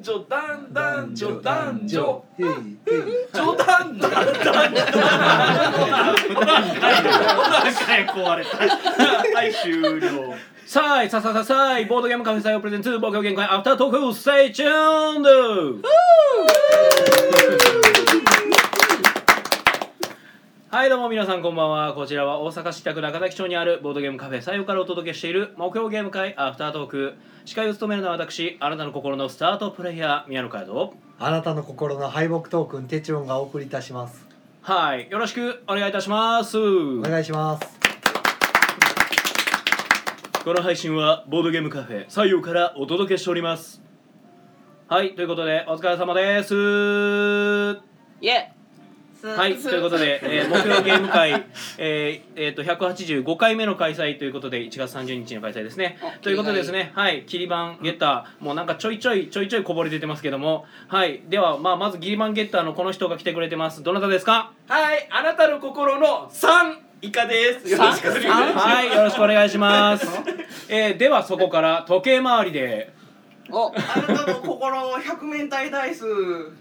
女男男女男女。へいへい女。男男男何回壊れたはい終了さあさあさあさあボードゲームカフェ採用プレゼンツ冒険限界アフタートークステイチューンドはいどうも皆さんこんばんは。こちらは大阪市北区中崎町にあるボードゲームカフェ採用からお届けしている木曜ゲーム会アフタートーク。司会を務めるのは私あなたの心のスタートプレイヤー宮野佳代とあなたの心の敗北トークンテチロンがお送りいたします。はいよろしくお願いいたします。お願いします。この配信はボードゲームカフェ採用からお届けしております。はいということでお疲れ様です。イエはいということで、えー、木曜ゲーム会、えーえー、と185回目の開催ということで1月30日の開催ですね。あということでですねはいキリバンゲッター。もうなんかちょいちょいちょいちょいこぼれ出てますけども。はいでは、まあ、まずギリバンゲッターのこの人が来てくれてます。どなたですか？はいあなたの心の三以下です。よろしくお願いします。はいよろしくお願いします、えー、ではそこから時計回りでおあなたの心の百面体ダイス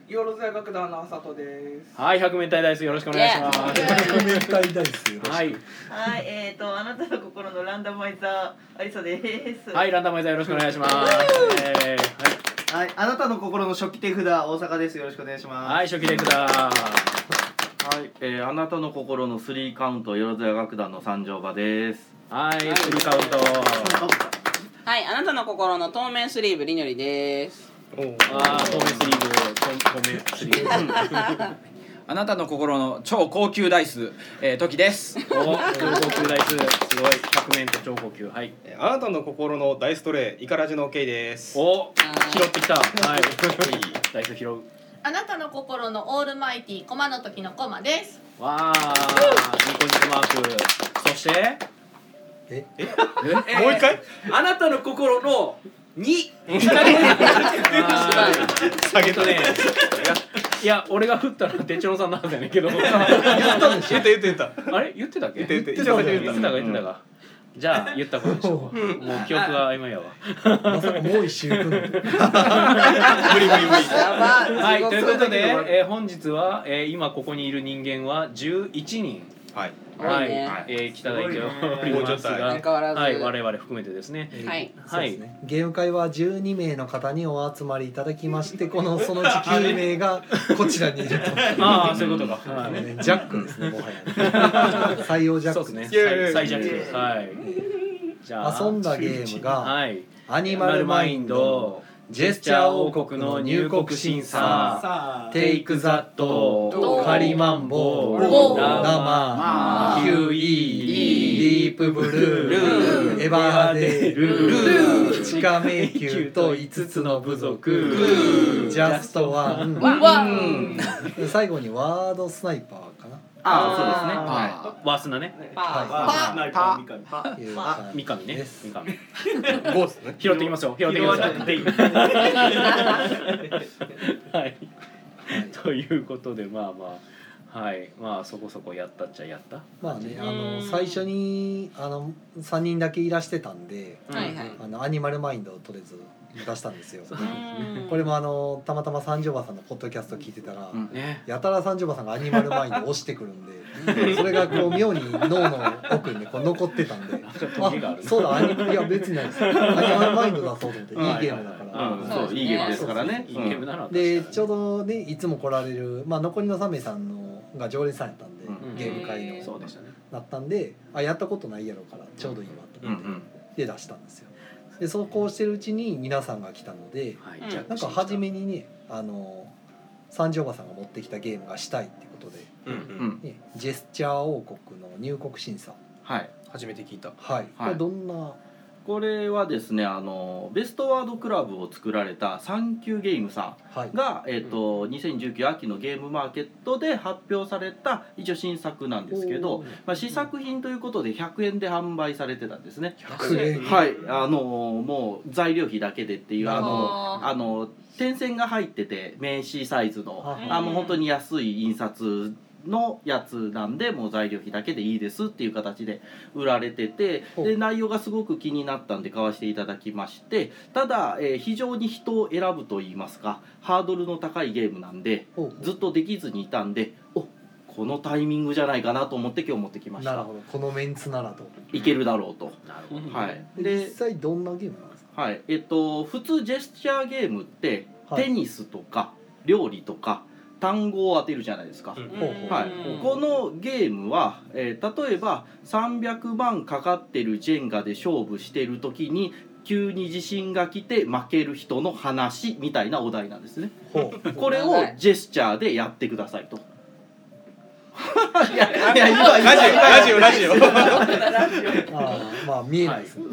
よろずや楽団のあさとですはい百面体ダイスよろしくお願いします、100面体ダイスよろしくはいはい、えーと、あなたの心のランダマイザー、アリサです。はい、ランダマイザーよろしくお願いします。えーはいあなたの心の初期手札大阪ですよろしくお願いしはい、ますはい、初期でくだ。はい、えー、あなたの心のスリーカウントよろずや楽団の三条場です。はい、スリーカウント。はいあなたの心の透明スリーブりのりですああ、透明スリーブ、透透明スリーブ。あなたの心の超高級ダイス、えー、時です。お、超高級ダイス、すごい、百面と超高級、はい。えーあなたの心のダイストレイイカラジの OK ですお、拾ってきた。はい、ダイス拾う。あなたの心のオールマイティーコマの時のコマです。わあ、ニコニコマーク。そして。え？もう一回？あなたの心の二。下げたね。いや、俺が振ったのは手帳さんなんだよねけど。言った言った言ったあれ、言ってたっけ？言って言って言ってたか？言ってた言ってた。か？言ってたか？じゃあ、言ったことでしょう。もう記憶が曖昧やわ。まさかもう一周行くの？無理無理無理。はい、ということで、ええー、本日は、えー、今ここにいる人間は11人、はいはい、ね。えー、来ただいておりますが、相変わらず。はい、我々含めてですね。はい。はい。そうですね。ゲーム会は12名の方にお集まりいただきまして このそのうち9名がこちらにいると。ああ、そういうことか。はい。ねジャックですねもはや。ね 採用ジャック。ですね。いやいやいや最最弱。はい。じゃあ、遊んだゲームがはい。アニマルマインドジェスチャー王国の入国審査。テイクザットカリマンボラマキュイディープブルーエバーデル地下迷宮と5つの部族。ジャストワンわ最後にワードスナイパーああ、そうですね。あはワースナね。パー。みかんいいう。あ。感、三上ね。じです。三上。ゴースね。拾ってきますよ。拾ってきますよ。てい い。はい。ということで、まあまあ。はい、まあ、そこそこやったっちゃやった。まあねあの最初にあの3人だけいらしてたんではいはい。あのアニマルマインドをとりあえず出したんですよ。うんこれもあのたまたま三条馬さんのポッドキャスト聞いてたら、うん。ね。やたら三条馬さんがアニマルマインドを押してくるんでそれがこう妙に脳の奥にねこう残ってたんで。あそうだアニいや別にないです。アニマルマインドだそうと思っていいゲームだから。そう、いいゲームですからね。いいゲームなの。でちょうどねいつも来られる、まあ、残りの3名さんのが常連さんやったんで、うん。ゲーム会の。そうでしたね。だったんであやったことないやろからちょうどいいわと思って、うんうん。で出したんですよでそうこうしてるうちに皆さんが来たのではい、うん。じゃあなんか初めにねあの三条馬さんが持ってきたゲームがしたいってことで、うんううん。ん。ね、ジェスチャー王国の入国審査。はい。初めて聞いた。はい、これどんなこれはですね、あのベストワードクラブを作られたサンキューゲームさはい。んが、えっ、と2019秋のゲームマーケットで発表された一応新作なんですけど、まあ試作品ということで100円で販売されてたんですね。100円？はい、あのもう材料費だけでっていうあのああの点線が入ってて名刺サイズのああもう本当に安い印刷のやつなんでもう材料費だけでいいですっていう形で売られててで内容がすごく気になったんで買わせていただきましてただ、えー非常に人を選ぶといいますかハードルの高いゲームなんでずっとできずにいたんでおこのタイミングじゃないかなと思って今日持ってきました。なるほど。このメンツならと。いけるだろうと。なるほど。はい。で実際どんなゲームなんですか？はい。えっと普通ジェスチャーゲームって、はい。テニスとか料理とか単語を当てるじゃないですか、はい、このゲームは、えー例えば300万かかってるジェンガで勝負してる時に急に地震が来て負ける人の話みたいなお題なんですね。これをジェスチャーでやってくださいといやいや今今ラジオラジオ。ラジオ。ああまあ見えないですね、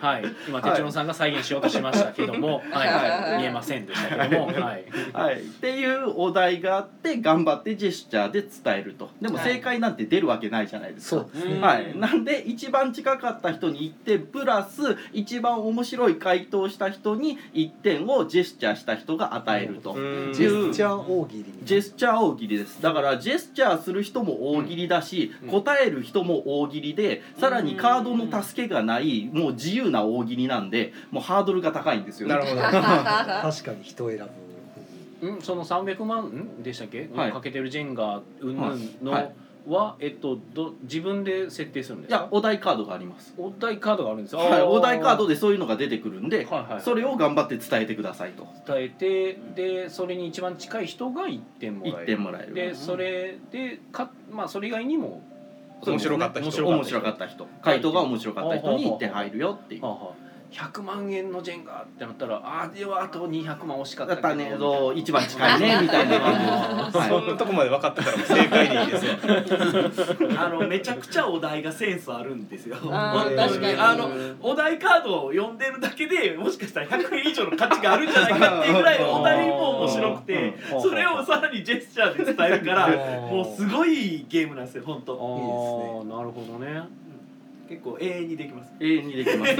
はい、今哲郎さんが再現しようとしましたけども、はい、はい。見えませんでしたけども、はい。はい、っていうお題があって頑張ってジェスチャーで伝えると。でも正解なんて出るわけないじゃないですか、そう。ですね、はい、なんで一番近かった人に1点プラス一番面白い回答をした人に1点をジェスチャーした人が与えると。うん。ジェスチャー大喜利ジェスチャー大喜利です。だからジェスチャーする人も大喜利だし、答える人も大喜利でさらにカードの助けがないもう自由な大喜利なんでもうハードルが高いんですよね。なるほど。確かに人選ぶ。うん、その300万ん？でしたっけ、はい。かけてるジェンガうんぬんのはい。は、えっとど自分で設定するんでいすか？やお題カードがあります。お題カードがあるんですよ、はい、お題カードででそういうのが出てくるんで、はいはい。それを頑張って伝えてくださいと。伝えてでそれに一番近い人が1点もらえる。1点もらえるでそれでかまあそれ以外にも面白かった人。面白か面白かった人。回答が面白かった人に1点入るよっていう。はあはあ100万円のジェンガってなったらああではあと200万惜しかっただったねそう一番近いね みたいな感じでそんなとこまで分かってたら正解でいいですよ。あのめちゃくちゃお題がセンスあるんですよ。ああのお題カードを読んでるだけでもしかしたら100円以上の価値があるんじゃないかっていうぐらいお題も面白くてうんそれをさらにジェスチャーで伝えるからうん。もうすごいゲームなんですよ本あ当。あなるほどね結構永遠にできます。永遠にできます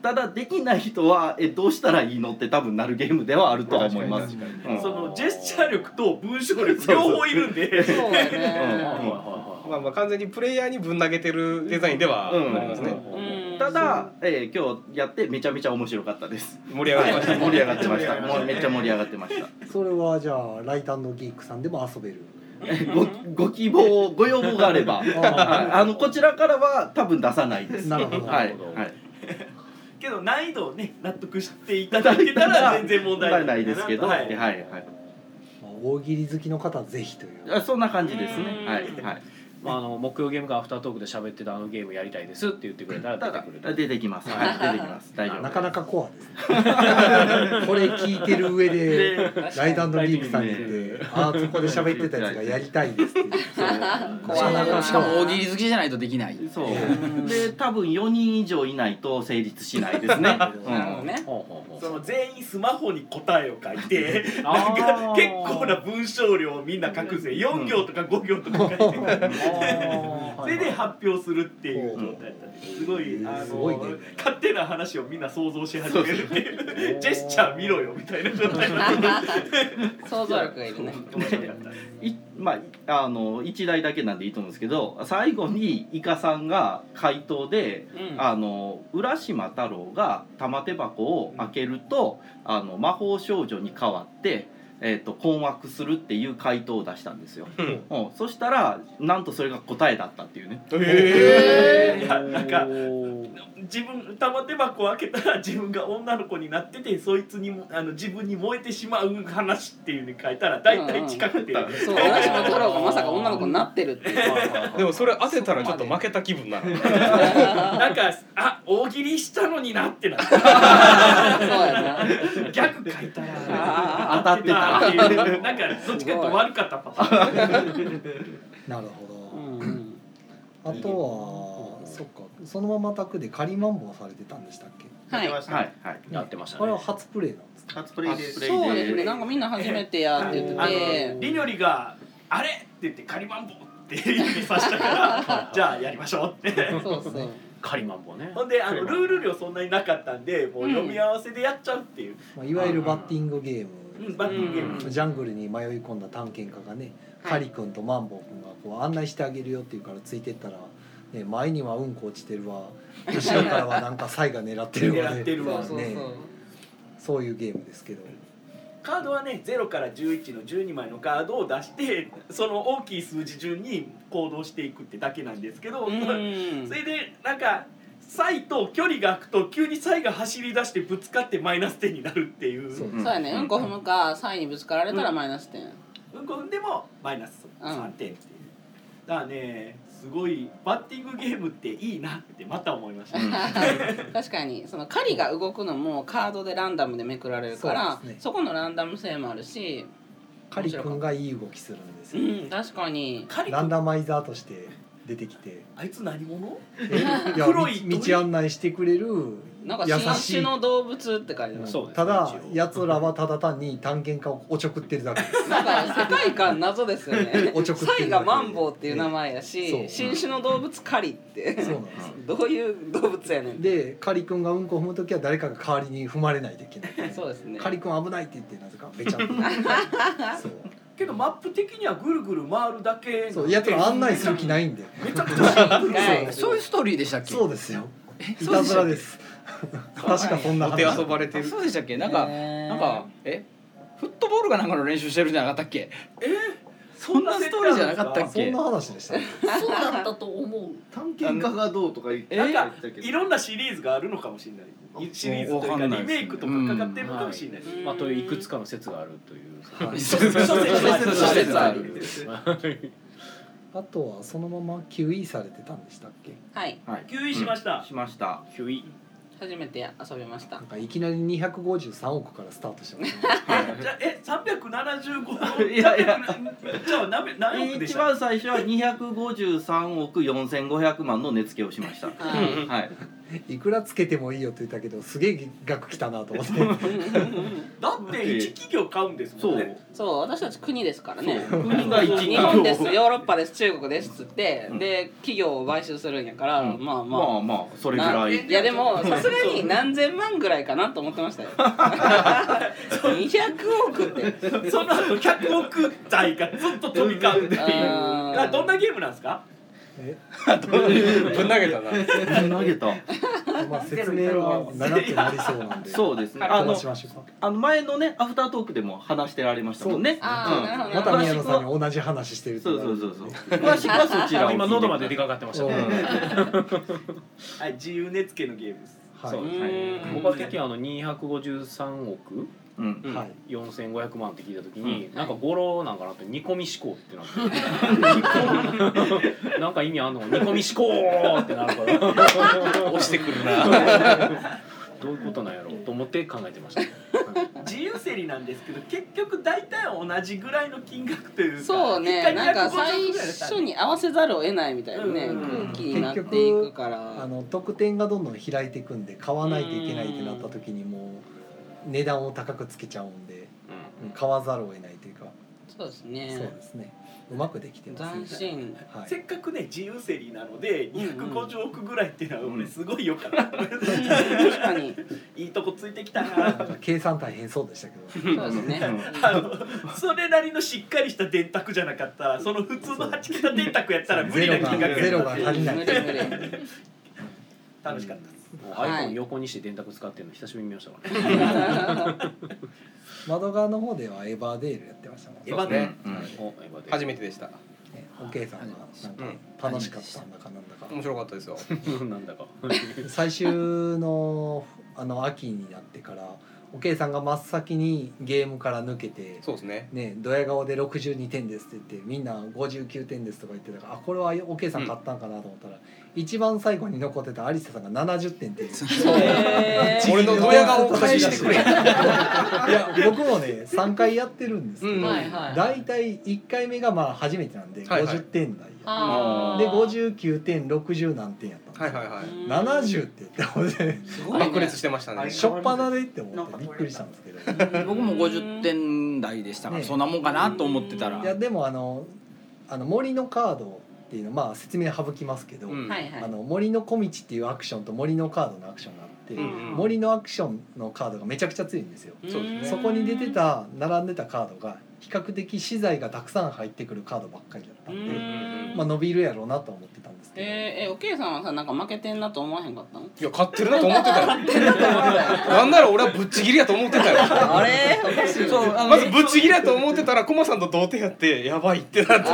た ただできない人はえどうしたらいいのって多分なるゲームではあるとは思います。うん。そのジェスチャー力と文章力両方いるんで。ね。まあまあ完全にプレイヤーにぶん投げてるデザインではありますね、うん。ただ、えー今日やってめちゃめちゃ面白かったです。盛り上がりました。盛り上がってました。もうめっちゃ盛り上がってました。それはじゃあライトギークさんでも遊べるごご希望ご要望があれば。はい。あのこちらからは多分出さないです。なるほど。はい。なるほど。はい。けど難易度をね納得していただけたら全然問題ないですけど、ははいい、はい。まあ大喜利好きの方はぜひという。あそんな感じですね。うん。はいはいまあ、あの木曜ゲームかアフタートークで喋ってたあのゲームやりたいですって言ってくれたら出てくると。出てきます。はい。出てきます。大丈夫なかなかコアですね。これ聞いてる上でライトギークさんに言ってあーそこで喋ってたやつがやりたいですってしかも大喜利好きじゃないとできない。そう。で多分4人以上いないと成立しないですね、なるほどね。ほうほうほう。その全員スマホに答えを書いて あなんーか結構な文章量をみんな書くぜ。4行とか5行とか書いて それで発表するっていう状態だったんです。すごいあのすごいね。勝手な話をみんな想像し始めるっていう ジェスチャー見ろよみたいな状態になって。想像力がいるね。いまああの1題だけなんでいいと思うんですけど最後にイカさんが回答で、うん。あの浦島太郎が玉手箱を開けると、あの魔法少女に変わって、えー、と困惑するっていう回答を出したんですよ、うん。うん。そしたらなんとそれが答えだったっていうね。へー。い やなんかおー。自分玉手箱を開けたら自分が女の子になっててそいつにもあの自分に燃えてしまう話っていうのに書いたら大体近くて、そう浦島太郎がまさか女の子になってるっていう。でもそれ当てたらちょっと負けた気分になる。なんかあ大喜利したのになってな そうやな。逆書いたら。あ当たってたっていう。なんかどっちかと悪かったパターン。なるほうんうん。どあとはそっかそのまま宅で仮マンボウされてたんでしたっけ？はい。はい。はい。やってましたこれはね初プレイなんですか？初プレイです。そうですね。なんかみんな初めてやって言って。あてのりにょりが「あれ?」って言って「仮マンボウ」って指さしたから じゃあやりましょうって。そうそうカリマンボね。ほんであのルール量そんなになかったんでもう読み合わせでやっちゃうっていう、まあ、いわゆるバッティングゲームムうんバッティングゲーム。ジャングルに迷い込んだ探検家がね、カリ君とマンボウ君がこう案内してあげるよっていうからついてったら、ね、前にはうんこ落ちてるわ。後ろからはなんかサイが狙ってるわ狙ってるわ。そうそうそう。ねそういうゲームですけど。カードはね0から11の12枚のカードを出して その大きい数字順に行動していくってだけなんですけど、うん。それでなんかサイと距離が空くと急にサイが走り出してぶつかってマイナス点になるっていう。そう。そうやね。うん。こ踏むかサイにぶつかられたらマイナス点。うん。こ踏ん。でもマイナス3点っていう、だからねすごいバッティングゲームっていいなってまた思いました、確かにその狩りが動くのもカードでランダムでめくられるからそ,、そうですねこのランダム性もあるしカリ君がいい動きするん。ですうよ、ん。確かにカリランダマイザーとして出てきて。あいつ何者？え？いや黒い道道案内してくれるなんか優新種の動物って書いてますそうですねただやつらはただ単に探検家をおちょくってるだけ。ですなんか世界観謎ですよね。おちょくってるだけサイがマンボウっていう名前やし、新種の動物狩りって。そうなんです。どういう動物やねん。でカリ君がうんこを踏む時は誰かが代わりに踏まれないといけない。そうですね。カリ君危ないって言ってなぜかべちゃっと そうけどマップ的にはぐるぐる回るだけそうやつら案内する気ないんでめちゃくちゃシンプル。はいそういうストーリーでしたっけ？そうですよ。いたずらです。確かそんなお手話遊ばれてる。そうでしたっけ？なんかなんかえ？フットボールかなんかの練習してるんじゃなかったっけ？えそんなストーリーじゃなかったっけ？そんな話でしたそうだったと思う。探検家がどうとか言ってなんかいろんなシリーズがあるのかもしれない。シリーズというかリメイクとかかかってるのかもしれない。まあとい。ういくつかの説があるという。はい。諸説あるあとはそのまま QE されてたんでしたっけ？はい。はい。休位しました、しました。ヒュイ。初めて遊びました。なんかいきなり253億からスタートしてますね。じゃあえ375いやいや。じゃあ何何億でし一た番最初は253億4500万の値付けをしました。はい。はいいくらつけてもいいよって言ったけどすげえ額きたなと思って。だって一企業買うんですそもんね。う。そう私たち国ですからね。国が一日本ですヨーロッパです中国ですっつってで企業を買収するんやから、うん。まあまあ。まあまあそれぐらい。いやでもさすがに何千万ぐらいかなと思ってましたよ。200億って。その後100億台がずっと飛び交うっていう。あーあどんなゲームなんですか？え？ぶん投げたな。投げた。まあ説明は長くなりそうなんで。そうですね。あの飛ばしましょうか。あの前のねアフタートークでも話してられましたもんね。あーなるほど。また宮野さんに同じ話してるそうそうそうそう。詳しくはそちら今喉まで出かかってましたね。はい自由値付けのゲームです。はい。そうですね。僕は的にあの253億うん。うんはい4500万って聞いた時に、なんか語呂なんかなって煮込み思考ってなって。なんか意味あんのか煮込み思考ってなるから。押してくるな。どういうことなんやろうと思って考えてました、自由競りなんですけど結局大体同じぐらいの金額というかそうね。なんか250最初に合わせざるを得ないみたいなね、うん。空気になっていくから。あの得点がどんどん開いていくんで買わないといけないってなった時にもう値段を高くつけちゃうんでうん。買わざるを得ないというか。そうですね。そうですね。うまくできてます斬新。はい。せっかくね自由競りなのでうんうん250億ぐらいっていうのは俺すごいよかった、確かに。いいとこついてきたな。計算大変そうでしたけど。そうですね。あのそれなりのしっかりした電卓じゃなかった。らその普通の8桁電卓やったら無理な金額やったゼロが足りない。無理無理。楽しかった iPhone 横にして電卓使ってるの久しぶりに見ましたからね窓側の方ではエバーデールやってましたもん。エヴァデうん。おエヴァで初めてでした。ねおけいさんがなんか楽しかったんだかなんだか。面白かったですよ。なんだか。最終のあの秋になってからおけいさんが真っ先にゲームから抜けてそうですね。ね、ドヤ顔で62点ですって言ってみんな59点ですとか言ってたからあこれはおけいさん買ったんかなと思ったら、一番最後に残ってた有沙さんが70点っていう。俺のドヤ顔を返してくれ。いや僕もね3回やってるんですけど、うん。はいはい。大体1回目がまあ初めてなんではいはい。50点台や、あー。で59点60何点やっはいはいはい。うん。70って言って俺ねすごいね。爆裂してましたね。しょっぱなでって思ってびっくりしたんですけど僕も50点台でしたから、ねそんなもんかなと思ってたら、いやでもあのあの森のカードっていうのまあ説明省きますけど、うん。はいはい。あの森の小道っていうアクションと森のカードのアクションがあって森のアクションのカードがめちゃくちゃ強いんですよ。そうですね。そこに出てた並んでたカードが比較的資材がたくさん入ってくるカードばっかりだったんで、うんまあ伸びるやろうなとは思ってたんですけど、えー、えおけいさんはさなんか負けてんなと思わへんかったの？いや勝ってる なと思ってたよ。なんなら俺はぶっちぎりやと思ってたよ。あれ？おかしいそうまずぶっちぎりやと思ってたらコマさんと同点やってやばいってなって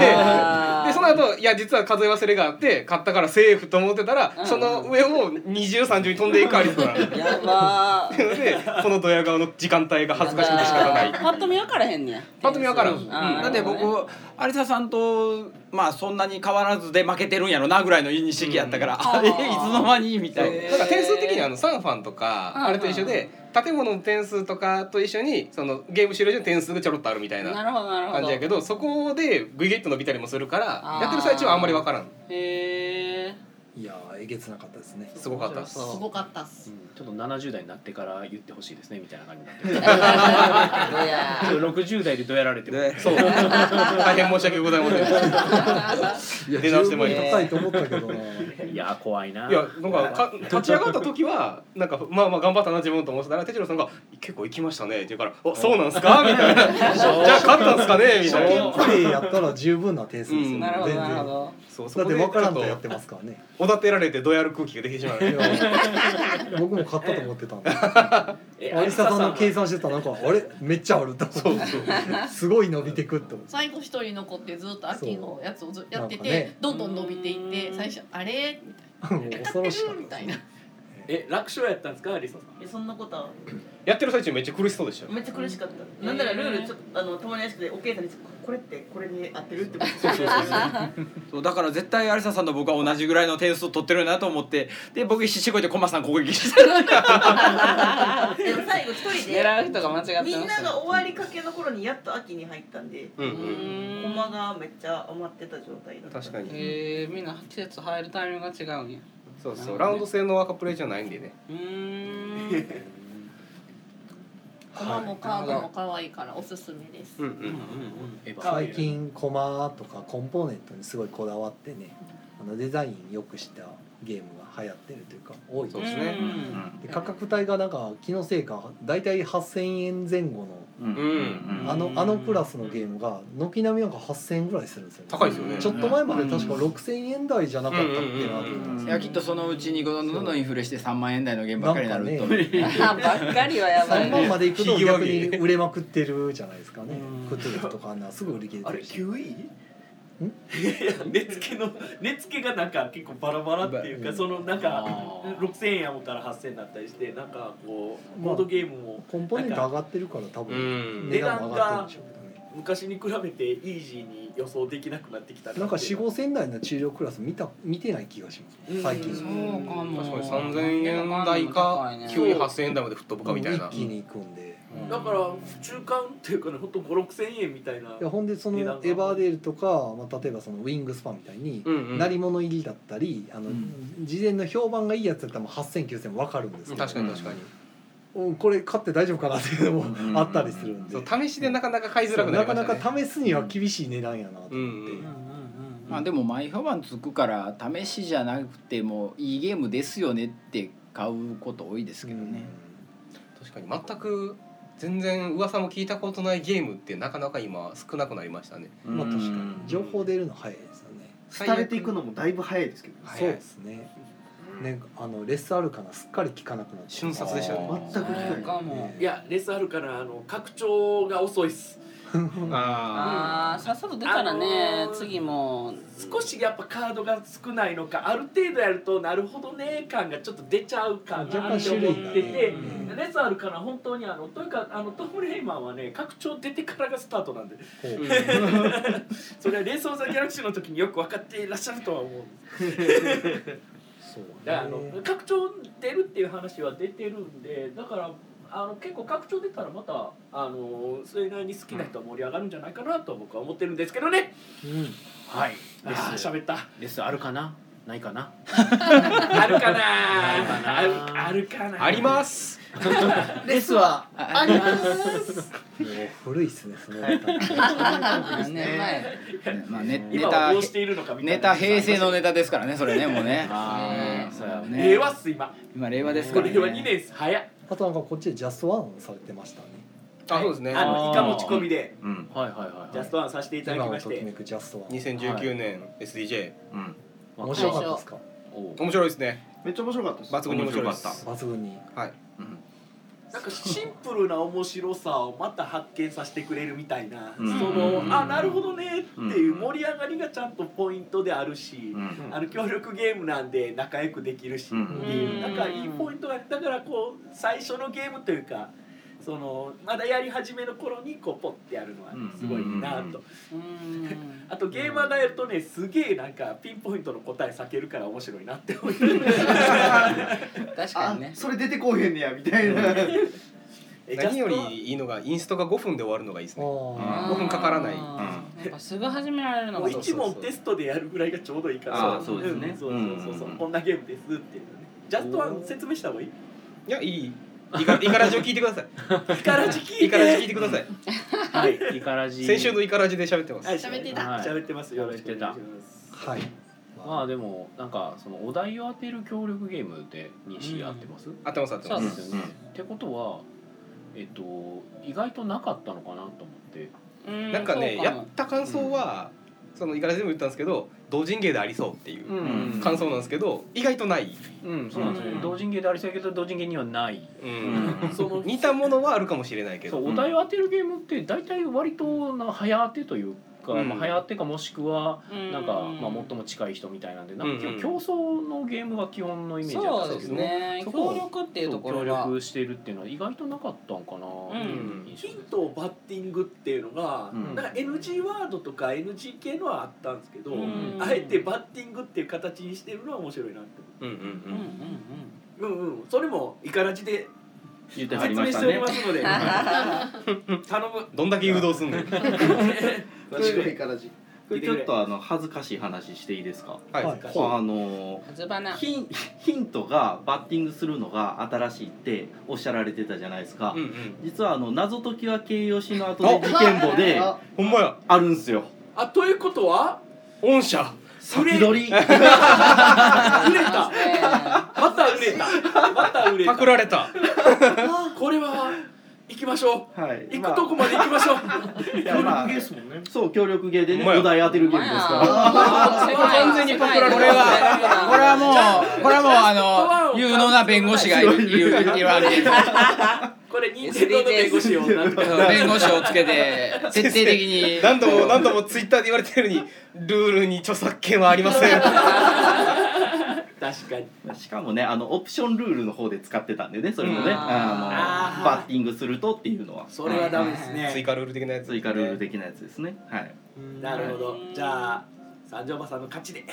でその後いや実は数え忘れがあって勝ったからセーフと思ってたらうんその上を二重三重に飛んでいくアリスがやばー。でこのドヤ顔の時間帯が恥ずかしくて仕方ないパッと見分からへんねや。パッと見分からん。うん。だって僕有沙さんとまあそんなに変わらずで負けてるんやろなぐらいの認識やったから、あれいつの間にみたいな。だから点数的にはあのサンファンとかうん。あれと一緒で建物の点数とかと一緒にそのゲーム終了時の点数がちょろっとあるみたいな感じやけどそこでグイグイっと伸びたりもするからやってる最中はあんまり分からん。へえいやーえげつなかったですね。すごかったです。すごかったっす。うん。ちょっと70代になってから言ってほしいですねみたいな感じになって。る どうや。ちょっと60代でどうやられてそう。大変申し訳ございません。いや出直してまいりま十分高いと思ったけどな。いや怖いな。いやなんかか立ち上がった時はなんかまあまあ頑張ったな自分と思ってたら哲郎さんが「結構行きましたね」って言うから「おそうなんすか?」みたいな「じゃあ勝ったんすかね?」みたいな。プレイやったら十分な点数ですよ、うんなるほどなるほ全然。ど。そうそだっからんとやってとますからね。おだてられてどやる空気ができてしまういや僕も勝ったと思ってたんで。え有沙さんの計算してたらなんかあれ？めっちゃあると思って。すごい伸びてくって思って。最後一人残ってずっと秋のやつをずやってて、ね。どんどん伸びていって最初あれ？みたいな恐ろしかっみたいな。え楽勝やったんですかアリサさん。えそんなことはやってる最中めっちゃ苦しそうでしたよ。めっちゃ苦しかった。なんならルールちょっとあの友達でおけいさんにこれってこれに合ってるってことそうそうそう。そうだから絶対有沙さんと僕は同じぐらいの点数を取ってるなと思って。で僕必死こいてコマさん攻撃してでも最後一人で狙う人が間違ってまみんなが終わりかけの頃にやっと秋に入ったんでうんううん。駒がめっちゃ余ってた状態だった。確かに。へえみんな季節入るタイミングが違うんや。そうそう。ラウンド制のワーカープレイじゃないんでね。うー ん駒もカードも可愛いからおすすめです、うん最近コマとかコンポーネントにすごいこだわってね。あのデザインよくしたゲームが流行ってるというか多い。そうですね。で価格帯がなんか気のせいか大体8,000円前後のうん。あのあのクラスのゲームが軒並みなんか8,000円ぐらいするんですよね。高いですよね。ちょっと前まで確か6,000円台じゃなかったっけなと思ったんですいやきっとそのうちにどんどんどんどんインフレして3万円台のゲームばっかりになると、ばっかりはやば3い万までいくと逆に売れまくってるじゃないですかね。クトゥルフとかあんなすぐ売り切れあれてるし9位いや値付けの値付けがなんか結構バラバラっていうかそのなんか6000円や思ったら8000円になったりしてなんかこうボードゲームもコンポーネント上がってるから多う分ん値段も上がってるんでしょうけどね。昔に比べてイージーに予想できなくなってきたなんか4 5千台の治療クラス見た見てない気がします。最近。そうかも。確かに3000円台か急に8000円台まで吹っ飛ぶかみたいな。一気に行くんでだから中間っていうかね本当五六千円みたいないやほんでそのエ値段が。ヴァーデールとか、まあ、例えばそのウィングスパンみたいにうんうん。鳴り物入りだったりあの、うん。事前の評判がいいやつだったらもう80009000分かるんですけど確かに確かに。うん。これ買って大丈夫かなっていうのもあったりするんで、そう試しでなかなか買いづらくななかりましたね。なか試すには厳しい値段やなと思って、うんうんまあでも前評判つくから試しじゃなくてもいいゲームですよねって買うこと多いですけどね、確かに全く全然噂も聞いたことないゲームってなかなか今少なくなりましたね。うん。まあ確かに情報出るの早いですよね。廃れていくのもだいぶ早いですけどね。そうですね。ねあのレスあるかなすっかり効かなくなって瞬殺でしたね。全く聞かない。かも。いやレスあるからあの拡張が遅いっすあ あーさっさと出たらね、あのー次も。少しやっぱカードが少ないのかある程度やるとなるほどね感がちょっと出ちゃうかなって思ってて、がレスあるから本当にあのというかあのトム・レイマンはね拡張出てからがスタートなんで。こう。それは「レース・オブ・ザ・ギャラクシー」の時によく分かっていらっしゃるとは思う。そうだからあのね拡張出るっていう話は出てるんでだからあの結構拡張出たらまたあのそれなりに好きな人は盛り上がるんじゃないかなと僕は思ってるんですけどね。うん。はい。あーレス喋った。レスあるかな？ないかな？あるかな？ないかな？あるあるかな？あります。レスは？あります。もう古いっすねそのネタ。何年前？まあネネ今はタどうしているのかみたいな。ネタ平成のネタですからねそれねもうね。あー。そうや令和っす今。今令和ですからね。令和2年っす。早っあとなんかこっちでジャストワンされてましたね。あそうですね。あのイカ持ち込みで。うん。はいはいはいジャストワンさせていただ今きまして。をときめくジャストワン。2019年 SDJ うん面白かったですか？面白いですね。めっちゃ面白かったです。抜群に面白いです。抜群に。はい。うんなんかシンプルな面白さをまた発見させてくれるみたいな、うん。その、うん。あなるほどねっていう盛り上がりがちゃんとポイントであるし、うん。あの協力ゲームなんで仲良くできるしっていう、うん。なんかいいポイントがだからこう最初のゲームというかそのまだやり始めの頃にこうポッてやるのはうん。すごいなと、うん。あとゲーマーがやるとねすげえなんかピンポイントの答え避けるから面白いなって思う。あ確かにね。それ出てこうへんねやみたいな。え何よりいいのがインストが5分で終わるのがいいですね。あ5分かからない。あー。やっぱすぐ始められるのもうがそう一問テストでやるぐらいがちょうどいいから。あそうですね。んそうそうそうそうう。んこんなゲームですっていうのね。ジャストワン説明した方がいい？いやいいイカイカラジを聞いてください。イカラジ聞いて。イカラジ聞いてください。はいイカラジ。先週のイカラジで喋ってます。はい喋ってた。はい。喋ってます。よろしくお願いします。はい。まあでもなんかそのお題を当てる協力ゲームで認識合ってます、合ってます合ってまそうですすよね、ってことはえっと意外となかったのかなと思って。うんなんかねやった感想はそのイカラジでも言ったんですけど同人芸でありそうっていううん。感想なんですけど意外とない。うんそうなんですよ。ね、うん。同人芸でありそうやけど同人芸にはない、うん。その似たものはあるかもしれないけど。そうお題を当てるゲームって大体割とな早当てというか、うんまあ、早当てかもしくはうん。なんか、まあ、最も近い人みたいなんでなんかうん。うん競争のゲームが基本のイメージだったそうですけどね。そこを協力っていうところが協力してるっていうのは意外となかったんかな、ヒントをバッティングっていうのが、うん。なんか NG ワードとか NG 系のはあったんですけど、うん。あえてバッティングっていう形にしてるのは面白いなってう。んうんうんうん。うんうん。それもイカラジで言ってはりましたね。ますので、うん頼むどんだけ誘導すんねん ちょっとあの恥ずかしい話していいですか？はい。はい。あのヒンヒントがバッティングするのが新しいっておっしゃられてたじゃないですか、うんうん。実はあの謎解きは形容詞の後で事件簿であほんまや。あるんすよ。あということは？御社。先取り。売れた。また売れた。また売れた。パクられた これは行きましょう。はい。行くとこまで行きましょう。いやまあゲースもんね。そう協力ゲーでねお題当てるゲームですから。完全にパクられこれはこれはもうこれはもうあの有能な弁護士がいるいるいるわけで。すこれ任天堂の弁護士を弁護士をつけて徹底的に。何度も何度もツイッターで言われてるようにルールに著作権はありません 確かに。しかもねあのオプションルールの方で使ってたんでねそれもね。うん。あのバッティングするとっていうのは。それはダメですね。追加ルール的なやつ追加ルール的なやつですね。はい。なるほど。じゃあ三条馬さんの勝ちで。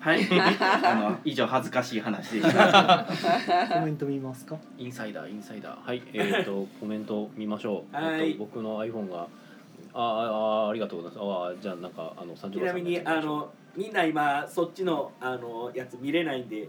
はい。あの以上恥ずかしい話でした。コメント見ますか？インサイダーインサイダー。はい。えっ、と コメント見ましょう、はい。えっと僕の iPhone があああありがとうございます。ああじゃあなんかあの三条ちなみにあのみんな今そっちのあのやつ見れないんで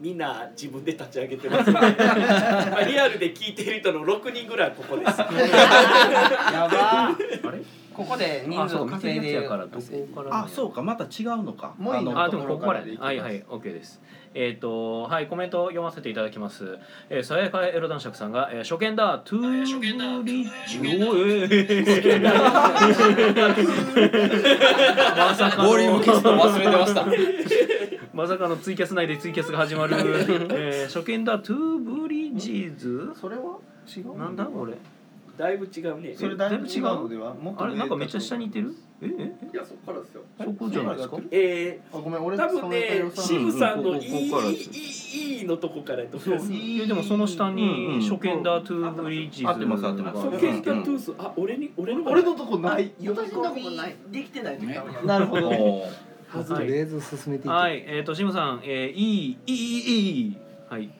みんな自分で立ち上げてます。の でまあリアルで聞いている人の6人ぐらいはここです。やばあれ？ここで人数をあそうか稼いでやからどこからあそうかまた違うのか。もういいの？あのあでもここからはいはい OK ですえっ、とはいコメント読ませていただきます。えーさやかエロ男爵さんが、えー初見だ。トゥーブリッジおえーまさかのボリューム消すの忘れてました。まさかのツイキャス内でツイキャスが始まる、えー初見だ。トゥーブリッジズ？それは違う。なんだこれ？だいぶ違うね。それだいぶ違うのでは？もっとあれなんかめっちゃ下にいてる？ええ？いやそこからですよ。そこじゃないですか？えあごめん俺ー、多分ねシムさんのいいいいいいのとこからやと思いますいやでもその下うんにうん。初見だトゥーブリッジズ合ってます合ってます。初見だトゥースあ俺に俺の俺のとこない。私のとこない。できてない。なるほどとりあえず進めていはい、えっ、と、シムさん、えー、いい、いい、いい、はい。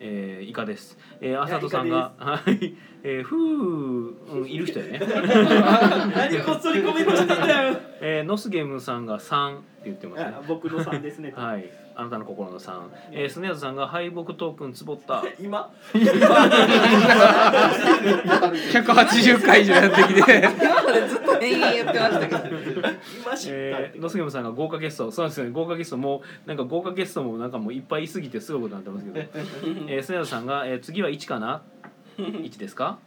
えー、イカです。えー、あさとさんが、はい、えー、ふう、うん、いる人やね。何こっそりコメントしてんだよ えー、ノスゲームさんが三って言ってますね。あ僕の三ですねはい、あなたの心の三。えー、スネアズさんが敗北トークンつぼった。今？180回以上やってきて今？までずっと延々言ってましたけど今？知えー、ノスゲさんが豪華ゲストそうなんですよね豪華ゲストもうなんか豪華ゲストもなんかもういっぱいいすぎてすごいことになってますけど、えー、スネアズさんが、えー、次は1かな1ですか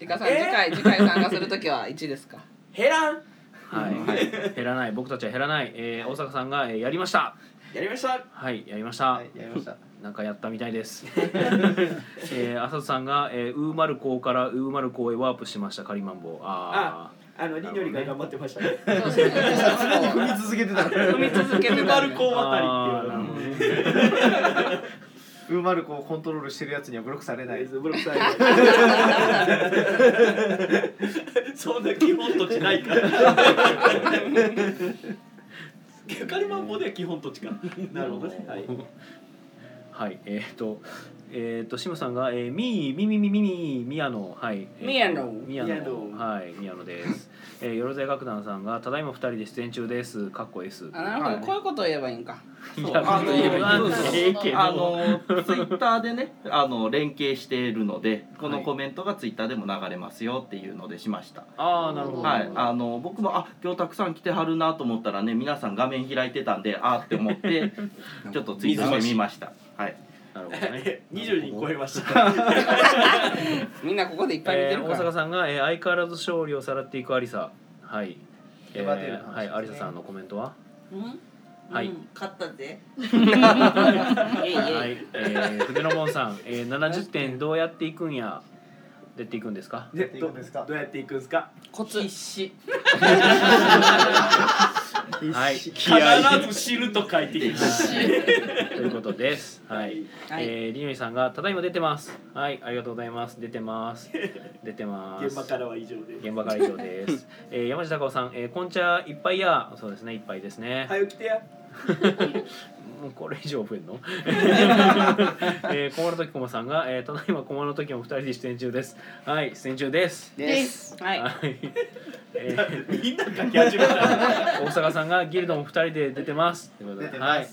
イカさん次回次回参加するときは1ですか減らんはい、減らない。僕たちは減らない、えー、大阪さんが、えー、やりました。やりました。はい。やりました、はい。やりました。なんかやったみたいです。えー、浅田さんが、えー、ウーマル港からウーマル港へワープしました。カリマンボ。ウ。ああのリニョリが頑張ってましたね。そうそう踏み続けてた。踏み続けてた。マルコあ。渡りあっていう のはーなるほどね。ウーマルコントロールしてるやつにはブロックされない。ブロックされない。そんな基本土地ないから。カリマンボでは基本土地か。なるほどね。はい。はい、えっ、と。えっ、と、シムさんが、えー、ミー、ミミミミミ、宮野、はい。えーと宮野宮宮野、野はい、宮野です。えー、よろずや楽団さんが、ただいま二人で出演中です。かっこ S。あなるほどこういうことを言えばいいんかいや、あの言えばいいんですええけど。あのツイッターでねあの連携しているのでこのコメントがツイッターでも流れますよっていうのでしました。ああ、なるほど。はい、あの僕もあ今日たくさん来てはるなと思ったらね皆さん画面開いてたんであーって思って ちょっとツイートしてみました。はい。なるほどね。20人超えました。みんなここでいっぱい見てえー、大るから阪さんが、えー、相変わらず勝利をさらっていくアリサ。はい。えー、はい、アリサさんのコメントは？うん？はい。うん。勝ったぜ。はい、えー、筆の門さん、えー、70点どうやっていくんや？出ていくんですか？やっていくんですか？どうやっていくんですか？コツ必死 はい。必ず死ぬと書いていくということです。はい。はいえー、りのりさんがただいま出てます。はい、ありがとうございます。出てます。出てます。現場からは以上で現場から以上です。えー、山下孝夫さん、えー、こんちゃいっぱいや。そうですね、いっぱいですね。早起きてや もうこれ以上増えんの？えー、駒の時駒さんが、えー、ただいま駒の時も二人で出演中です。はい、出演中です。ですはいはい。えー、みんな書き始めた大阪さんがギルドも二人で出てます。ということで出てはい。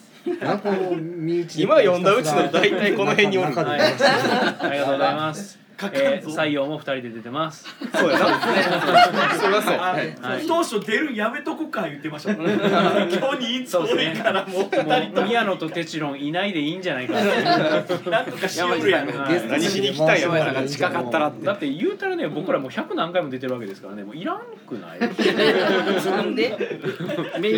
今読んだうちの大体この辺におるはい、ありがとうございます。えー、採用も二人で出てます。そうやな。そりゃそうあはい。当初出るんやめとこか言ってましたもん。今日人数多いからもう。二人も。う宮野とテチロンいないでいいんじゃないかってなんとかしよるや何しに来たん近かったらって。だって言うたらね僕らもう100何回も出てるわけですからね。もういらんくない？なんで？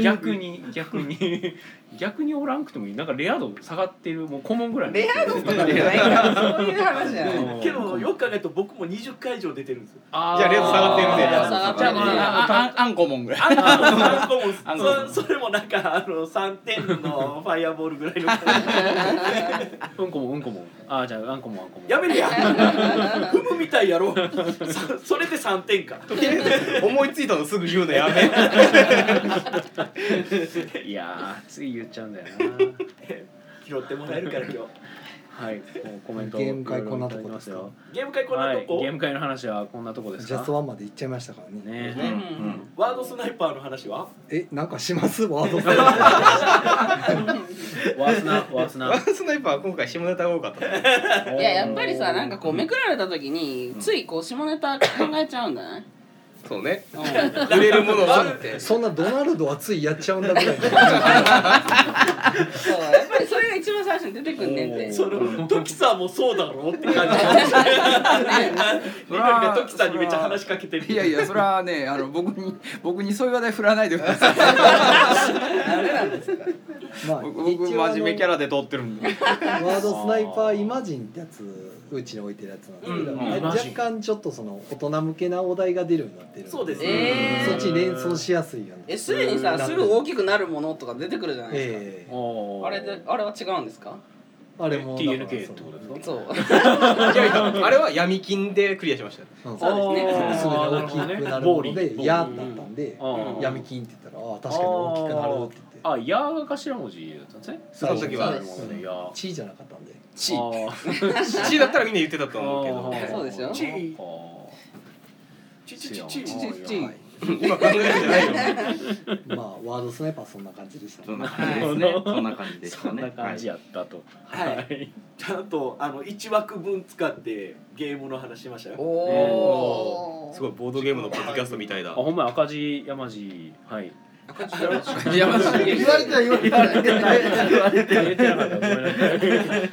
逆に逆に逆におらんくてもいい。なんかレア度下がってるもう顧問ぐらいレア度とかじゃないから。そういう話じゃない。うん。けどよく考えると僕も20回以上出てるんですよ。あー。じゃあレア度下がってるね下がってるじゃあまああああんこもんぐらい。あんこもあんこもそそれもなんかあの3点のファイアボールぐらいの。うんこもうんこもあーじゃああんこもあんこもやめるや。踏むみたいやろ。そそれで3点か。思いついたのすぐ言うのやめ。いやーつい言っちゃうんだよな。拾ってもらえるから今日。はいこうコメントゲーム会こんなとこいただきますよ。ゲーム会こんなはいとこ、ゲーム会の話はこんなとこですか？ジャストワンまで行っちゃいましたからね。ね。うんうんワードスナイパーの話はえなんかします？ワードスワースナワースナワンスナイパーは今回下ネタが多かった。ねいややっぱりさなんかこうめくられた時についこう下ネタ考えちゃうんだねそうね。うん。売れるものを持って。そんなドナルドはついやっちゃうんだぐらいの。そうやっぱりそれが一番最初に出てくんねんって。そのトキさんもそうだろうって感じ。リノリがトキさんにめっちゃ話しかけてるいやいやそれはねあの僕に僕にそういう話題振らないでください。まあ僕僕真面目キャラで通ってるんで。ワードスナイパーイマジンってやつうちに置いてるやつなんですけど、うん。あれ若干ちょっとその大人向けなお題が出るようになってるそうですね、えーそっちに連想しやすいよえすでにさすぐ大きくなるものとか出てくるじゃないですか、ええ。あれであれは違うんですか？あれも TNK ってことですか？そう。いやいやあれは闇金でクリアしました。ようんそうですね。あーすぐに大きくなるものでボーリー。嫌だったんで闇金って言ったらああ確かに大きくなるってあやが頭文字だったんですね。その時は最初のものでやチーじゃなかったんで。チあー。チだったらみんな言ってたと思うけど。そうですよ。チあーチチチチチチチはい今考えるんじゃないよ まあワードスナイパーはそんな感じでしたそんなね感じ。ですねそんな感じでしたそんねな感じやったと。はい。ちゃんとあの1枠分使ってゲームの話しましたよ。おすごいボードゲームのポッドキャストみたいだ。あほんまや赤字山地。はい山田言われては言われては言われて言ってなかったごめんなさい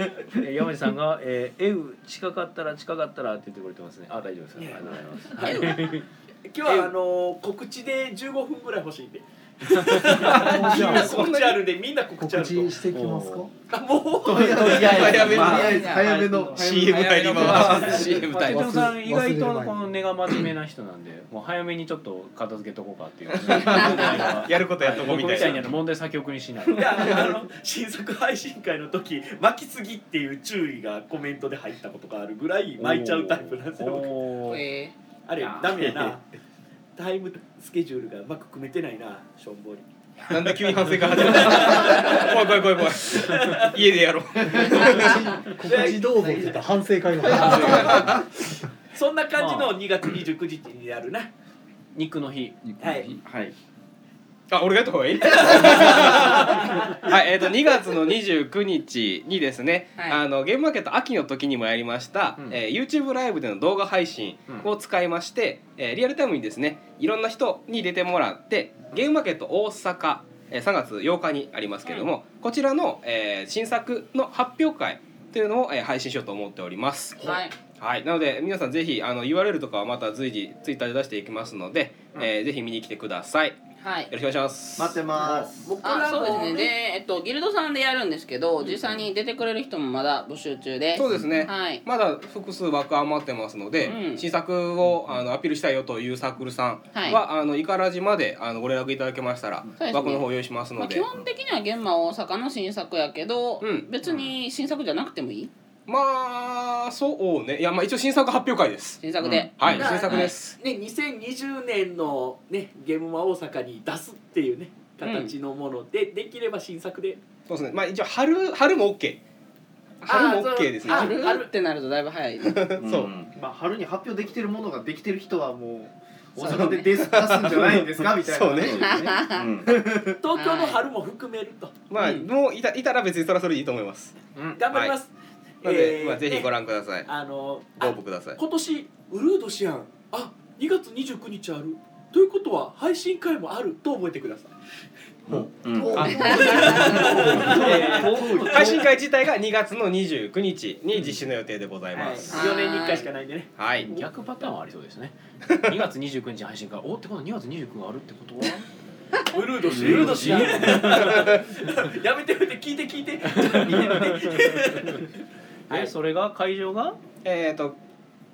え山地さんが、えー「エウ近かったら近かったら」って言ってくれてますねあ大丈夫ですありがとうございます今日はあの告知で15分ぐらい欲しいんでじゃあ告知あるんでみんな告知あると。告知していきますか？あもう早めに早めの CM 入ります CM タイムさん意外とこの根が真面目な人なんでもう早めにちょっと片付けとこうかっていうやることやっとこうみたいなな問題先送りしないいやあの新作配信会の時巻きすぎっていう注意がコメントで入ったことがあるぐらい巻いちゃうタイプなんですよあれダメやなタイムスケジュールがうまく組めてないなしょんぼり。なんで急に反省会始まった怖い 怖い怖い怖い。家でやろう。告知どうぞって言ったら反省会の話。そんな感じの2月29日にやるな。肉の日。はい。はいあ俺がやった方がいい？はいえっ、と2月の29日にですね、はい。あのゲームマーケット秋の時にもやりました、うん。えー YouTube ライブでの動画配信を使いまして、えーリアルタイムにですねいろんな人に出てもらってゲームマーケット大阪、えー3月8日にありますけれども、こちらの、えー新作の発表会というのを、えー配信しようと思っております。ー、はいはい、なので皆さんぜひあの URL とかはまた随時ツイッターで出していきますので、えーぜひ見に来てください。よはい。ろしくお願いします。待ってます。僕らあそうですもねでえっとギルドさんでやるんですけど実際に出てくれる人もまだ募集中で。すそうですね。はい。まだ複数枠余ってますので、うん。新作をあのアピールしたいよというサークルさんは、はい。あのイカラジまであのご連絡いただけましたら、ね。枠の方用意しますまあ、ので、基本的には現場大阪の新作やけど、うん。別に新作じゃなくてもいいまあそうね。いやまあ一応新作発表会です。新作で、はい、だ新作です。ね2020年のねゲームマ大阪に出すっていうね形のもので、できれば新作で。そうですね。まあ一応春春も OK。春も OK ですね。あ春ってなるとだいぶ早いね。そう。まあ春に発表できてるものができてる人はもう大阪で出す出すんじゃないんですか？みたいな。そうね。うん。東京の春も含めると、まあ、もういたいたら別にそれはそれでいいと思います。頑張ります、なので、えーまあぜひごね覧ください。あのごあ応募ください。今年ウルードシアンあ2月29日ある。ということは配信会もあると覚えてください。う。ん。あ えー配信会自体が2月の29日に実施の予定でございます。4年に1回しかないんでね。はい。逆パターンはありそうですね。2月29日配信会おってことは2月29があるってことは？ウルードシアン。ウルードシアン。やめてやめて聞いて聞いてえそれが会場が？えっ、と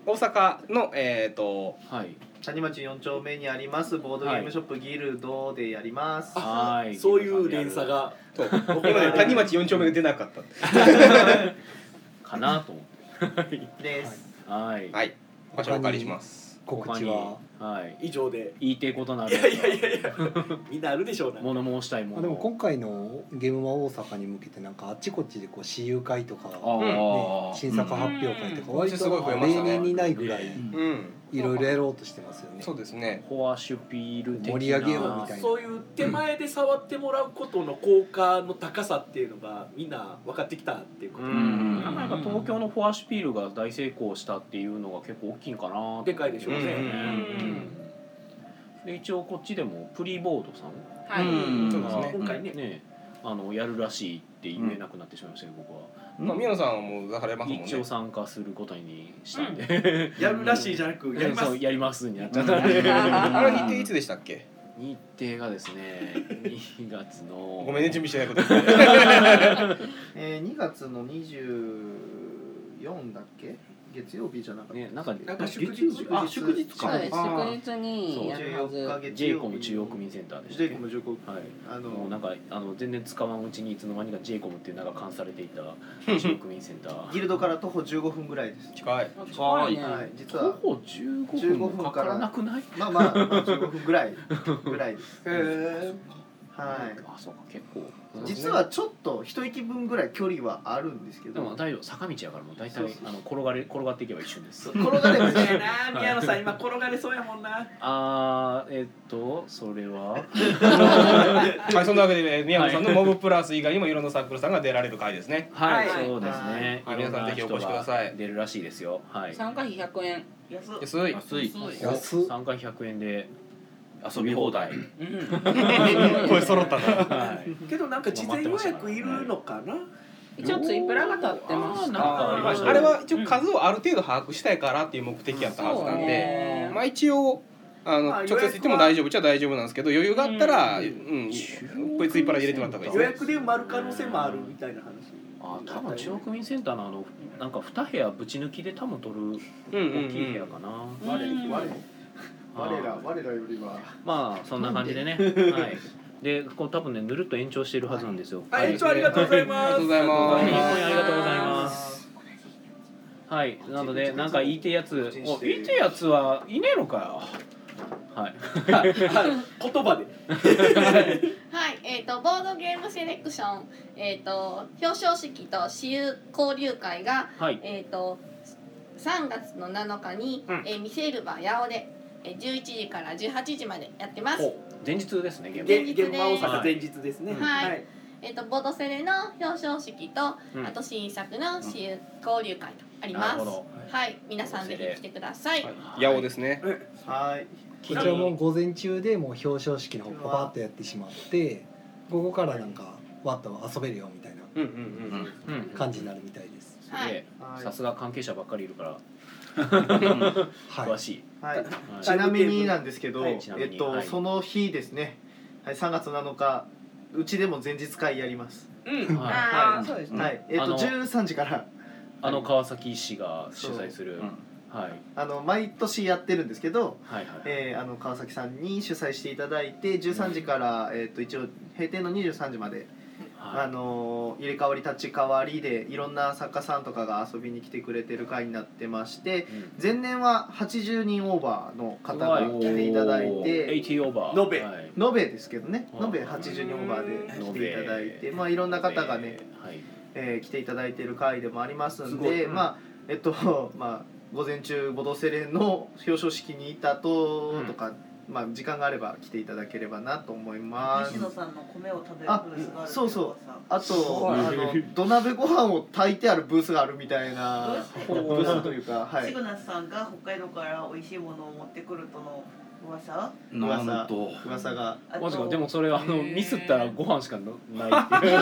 大阪のえっ、とはい。谷町4丁目にありますボードゲームショップギルドでやります、はい。そういう連鎖が。そう。今ね谷町4丁目が出なかった。かなと思って。です。はい。はい。場所お借りします。告知は。はい。以上で。言いてえことなる。いやいやいやいや。みんなあるでしょうな物申したいもの。あでも今回のゲームマ大阪に向けてなんかあっちこっちでこう私有会とか、あねー、新作発表会とか割と例年にないぐらいうん。いろいろやろうとしてますよね。そうですね。フォアシュピール的な。盛り上げようみたいな。そういう手前で触ってもらうことの効果の高さっていうのがみんな分かってきたっていうこと、うん。なんか東京のフォアシュピールが大成功したっていうのが結構大きいんかな。でかいでしょうね、で一応こっちでもプリボードさん。はい、うん。そうですね。今回ね。ねあのやるらしいって言えなくなってしまいましたけど僕はまあ宮野さんはもう出されますもんね。一応参加することにしたんでやるらしいじゃなくやります そうやりますになっちゃったんであれ日程いつでしたっけ？日程がですね2月のごめんね準備してないこと。えー、2月の24だっけ？月曜日じゃなかった。ねなんかなんか祝日あ祝日か。そうです。祝日にやるはず14日。月 j イ曜日コム中央区民センターでしたジェっけイコム中国はい。あのもうなんかあの全然使わんうちにいつの間にか j イコムっていう名が冠されていた中央区民センター。ギルドから徒歩15分ぐらいです。近い。近いね、はい。実徒は歩15 15分もかからなくない？まあまあ、まあ、15分ぐらい。ぐらいです。へはい。あそうか結構。実はちょっと一息分ぐらい距離はあるんですけでもど大丈夫坂道やからもう大体そうそうそう。あの転がれ転がっていけば一瞬です。転がれば。そうやな宮野さん今転がれそうやもんな。あーえっとそれは？はい、そんなわけで、えー宮野さんのモブプラス以外にもいろんなサークルさんが出られる回ですね。はい、はい。そうですね。はい。皆さんぜひお越しください。出るらしいですよ。はい。参加費100円。安っ安い。安い。安っ参加100円で遊び放題。声揃ったな。はい。けどなんか事前予約いるのかな？一応ツイプラが立ってましなんたかあれは一応数をある程度把握したいからっていう目的やったはずなんで、ねまあ一応あのまあ直接行っても大丈夫っちゃ大丈夫なんですけど余裕があったら、ううんん、こいついっぱい入れてもらった方がいい。予ですね。約で埋まる可能性もあるみたいな話。あ、多分中央区民センターのあのなんか2部屋ぶち抜きで多分取る大きい部屋かな。我うん我我ら我らよりはまあそんな感じでね。はい。で、こう多分ねぬるっと延長してるはずなんですよ。あ延長ありがとうございますありがとうございます日本にありがとうございます。はい、なので、なんか言いてえやつ、お、言いてえやつはいねえのかよ。はい。言葉で はい、えっ、とボードゲームセレクション、えっ、と表彰式と私有交流会がはい。えっ、と3月の7日に、うんえーミセールバー八尾で、えー、11時から18時までやってます。お、前日ですね、現場。前日です現場大阪前日ですねはいえっ、とボードセレの表彰式と、うんあと新作の私有交流会とあります。なる。はい、皆さんぜひ来てください。八尾ですね。はいこちらも午前中でもう表彰式の方パパッとやってしまって午後からなんかわっと遊べるよみたいなうんうんうん。うん。感じになるみたいです。はいではいさすが関係者ばっかりいるから、はい。詳しい。はい。はい。ちなみになんですけど、はいちなみえっと、にはい。その日ですね、はい、3月7日うちでも前日会やります、うん。はい。ああそうですね。はい。えっとあの13時から。あの川崎市が主催する。う。んはい。あの毎年やってるんですけど、はいはい。えーあの川崎さんに主催していただいて13時から、えっと一応閉店の23時まで、あはの入れ替わり立ち替わりでいろんな作家さんとかが遊びに来てくれてる会になってましてい。うん。前年は80人オーバーの方が来ていただいて80オーバー。延べ。はい。延べですけどね。うん延べ80人オーバーで来ていただいてまあいろんな方がね、はい。えー来ていただいてる回でもありますんすごい。うん。でまあえっとまあ午前中ボドセレの表彰式にいたととか、まあ時間があれば来ていただければなと思います。西野さんの米を食べるあブースがあるそうそう。あとあの土鍋ご飯を炊いてあるブースがあるみたいな。ブースと？いうかはい。シグナスさんが北海道から美味しいものを持ってくるとの噂？なんと。噂が。マジか。でもそれあのミスったらご飯しかなないっていう。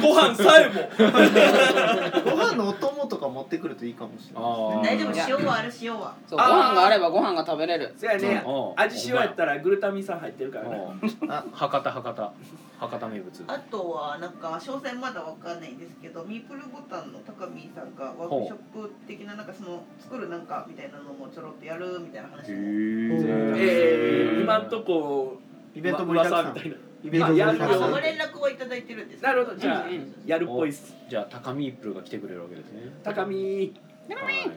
ご飯さえも。ご飯のお供とか持ってくるといいかもしれないあ大丈夫塩はある塩は。そう。ご飯があればご飯が食べれる。そやねう。ん味塩やったらグルタミン酸入ってるからね。あ。博多博多博多名物。あとはなんか詳細まだわかんないんですけどミープルボタンの高見さんがワークショップ的ななんかその作るなんかみたいなのもちょろっとやるみたいな話も。えー、今んとこイベント盛りだくさん。噂みたいな。イベントやるよ。ご連絡をいただいてるんですなるほど。じゃあ、やるっぽいっす。じゃあ高見プルが来てくれるわけですね。高見はい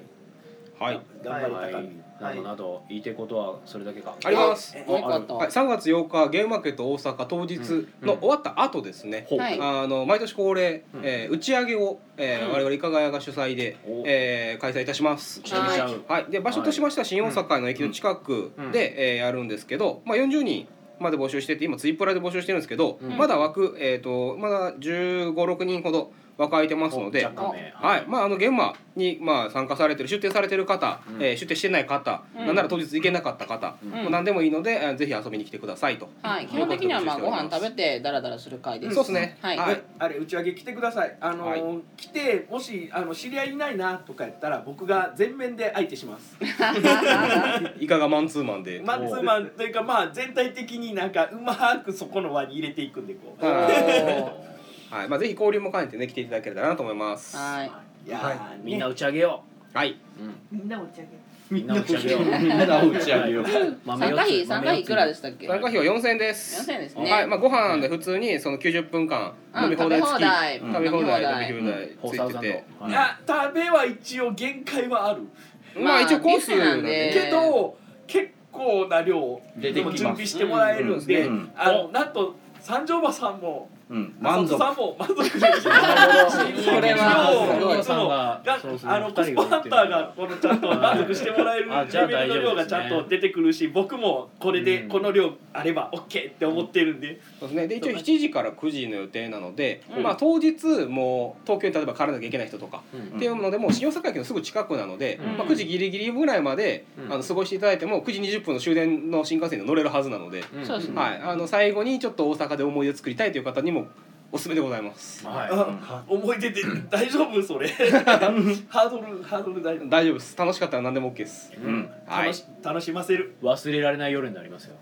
はい。頑張れはい。高見などなど言いてえことはそれだけか。あります。もう一個あったはい、3月8日ゲームマーケット大阪当日の終わった後ですね、あの毎年恒例、打ち上げを、我々いかがやが主催で、開催いたします。はい、で場所としましては新大阪の駅の近くうん。で、えーやるんですけど、まあ、40人まで募集してて今ツイプラで募集してるんですけど、うん。まだ枠、えー、とまだ1 5 6人ほど枠空いてますので。はい、まあ、あの現場に、まあ、参加されてる出店されてる方、うん。えー出店してない方、うん。なんなら当日行けなかった方、うん。もう何でもいいので、えーぜひ遊びに来てくださいと。はい。基本的にはまあご飯食べてダラダラする会です。そうですね。はい。はい。あれ打ち上げ来てください。あのーはい。来てもしあの知り合いいないなとかやったら僕が全面で相手します。いかがマンツーマンで。マンツーマンというかまあ全体的になんかうまくそこの輪に入れていくんでこうはい、まあ、ぜひ交流も兼ねてね、来ていただけたらなと思います。はい。いやーね。みんな打ち上げよはい。ううん。みんな打ち上げ。みんな打ち上げよう。みんな打ち上げよう。参加費参加費いくらでししたっけ？参加費は4000円です。4000円ですね。はい、まあ、ご飯で普通にその90分間うん飲み放題付き。食べ放題。食べ放題、ついてて。いや食べは一応限界はある。まあ、一応コースなんで。で。けど結構構な量出てきます。準備してもらえるんで、うん。うん。あのなんと三条馬さんもうん。満足満足。さんも満足。できるこれはいつもがあのコスパハンターがこのちゃんと満足してもらえるレベルの量がちゃんと出てくるし僕もこれでこの量あれば OK って思ってるんで、そうですね、で一応7時から9時の予定なので、うん。まあ、当日もう東京に例えば帰らなきゃいけない人とか、うん。っていうのでもう新大阪駅のすぐ近くなので、うん。まあ、9時ギリギリぐらいまで、うん。あの過ごしていただいても9時20分の終電の新幹線に乗れるはずなので、はい、あの最後にちょっと大阪で思い出作りたいという方にも Remo おすすめでございます。は思い出で 大丈夫それ。ハードルハードル大丈夫。大丈夫です。楽しかったら何でも OK です。うん。はい。楽し楽しませる。忘れられない夜になりますよ。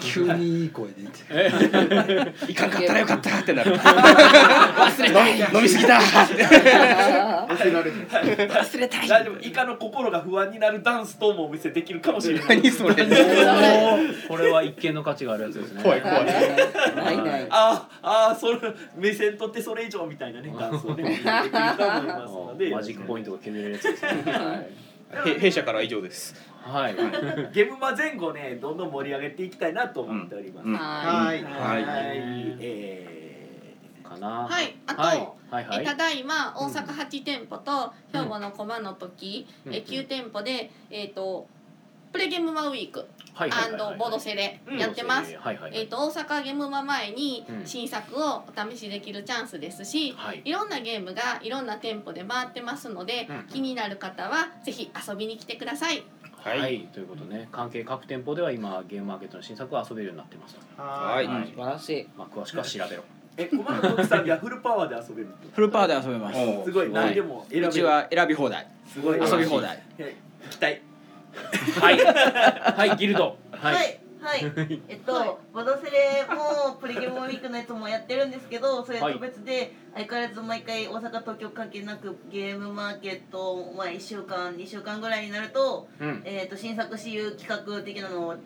急にいい声で言って。いかんかったらよかったってなる。忘れたい飲みすぎた。忘れられない。忘れたい。大丈夫。イカの心が不安になるダンス等もお見せできるかもしれない。何それ。これは一見の価値があるやつですね。怖い怖い。ないない。ああそれ目線取ってそれ以上みたいなねダンスをね できると思いますので。マジックポイントが決めれるやつですね。へ弊社からは以上です。はい。ゲームマ前後ねどんどん盛り上げていきたいなと思っております、うん。ははい。はい、はい。えかな。はい。あとはい。はいはい。えただいま大阪8店舗と兵庫の駒の時、うん。え9店舗で、えー、とプレゲームマウィークはいはいはいはい。ボードセレやってます。はいはいえー、と大阪ゲームマ前にうん新作をお試しできるチャンスですし、はい。いろんなゲームがいろんな店舗で回ってますので、うん。気になる方はぜひ遊びに来てください。ははい。い、ということでね関係各店舗では今ゲームマーケットの新作を遊べるようになってます。と、はい。はい。素晴らしい。まあ、詳しくは調べろ。え駒野時さんにはフルパワーで遊べるフルパワーで遊べます。おすごい。何でも選べる、うちは選び放題。すごい。遊び放題。はい行きたいはい。はいギルド。はい、はい、はい、えっと、ボドセレもプリゲームウィークのやつもやってるんですけど、それと別で、相変わらず毎回大阪、東京関係なくゲームマーケット、まあ、1週間、2週間ぐらいになると、うん。えっと、新作私有企画的なのを、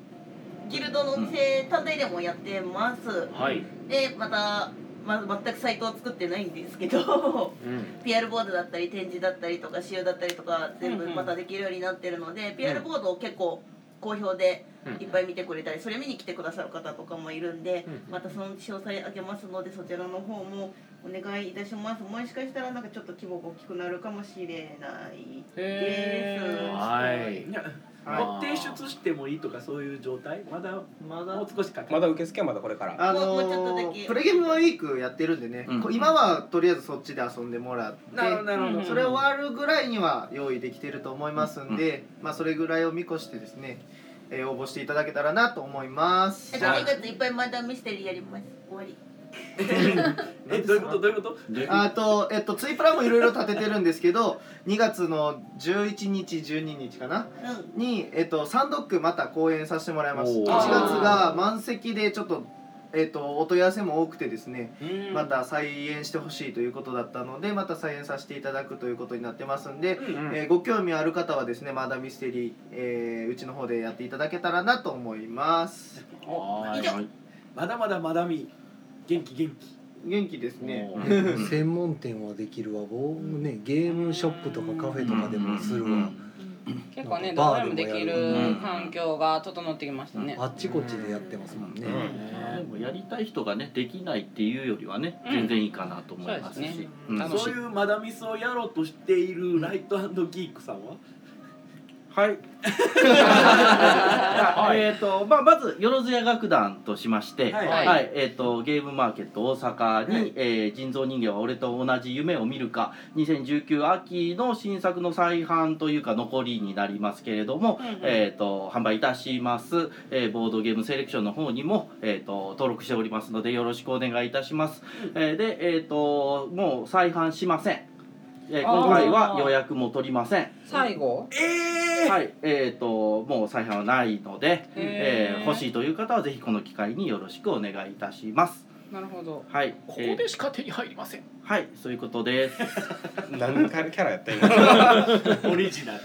ギルドのお店単体でもやってます。はい。で、また、まあ、全くサイトを作ってないんですけど、うん。PR ボードだったり展示だったりとか使用だったりとか全部またできるようになってるので、PR ボードを結構好評でうんいっぱい見てくれたりそれ見に来てくださる方とかもいるんで、うんまたその詳細あげますのでそちらの方もお願いいたします。もしかしたらなんかちょっと規模が大きくなるかもしれないです。はいい。やあーもう提出してもいいとかそういう状態？まだまだ？もう少しかかるまだ受付はまだこれから。あもうもうちょっとだのけ。プレゲームウィークやってるんでね、うん。こ今はとりあえずそっちで遊んでもらって。なるほどなるほど、うん。それ終わるぐらいには用意できてると思いますんで、まあそれぐらいを見越してですね、えー応募していただけたらなと思います。えっと2月いっぱいまだミステリーやります。終わり えどういうこと？どういうこと？あと、えっと、ツイプラもいろいろ立ててるんですけど 2月の11日12日かな？うん。に、えっと、サンドックまた公演させてもらいます。おー。1月が満席でちょっと、えっと、お問い合わせも多くてですねまた再演してほしいということだったのでまた再演させていただくということになってますんで、うんえーご興味ある方はですねまだミステリー、えーうちの方でやっていただけたらなと思います。まだまだまだみ元気元気。元気ですね。専門店はできるわ。僕ねゲームショップとかカフェとかでもするわ、結構ねどこでもできる環境が整ってきましたね。あっちこっちでやってますもんね、でもやりたい人がねできないっていうよりはね、うん。全然いいかなと思いますし。そうですね。うん。楽しそういうマダミスをやろうとしているライトギークさんは？はい。えっとまあまずよろずや楽団としまして、ははい。い、えっ、とゲームマーケット大阪に、はい。えー人造人間は俺と同じ夢を見るか2019秋の新作の再販というか残りになりますけれども、うんうん。えっ、と販売いたします、えーボードゲームセレクションの方にもえっ、と登録しておりますのでよろしくお願いいたします。えーでえっ、ともう再販しません。えー今回は予約も取りません。最後？ええはい、えっ、ともう再販はないので、えー欲しいという方はぜひこの機会によろしくお願いいたします。なるほどはい、ここえーでしか手に入りませんはい、そういうことです。何回キャラやった今。オリジナル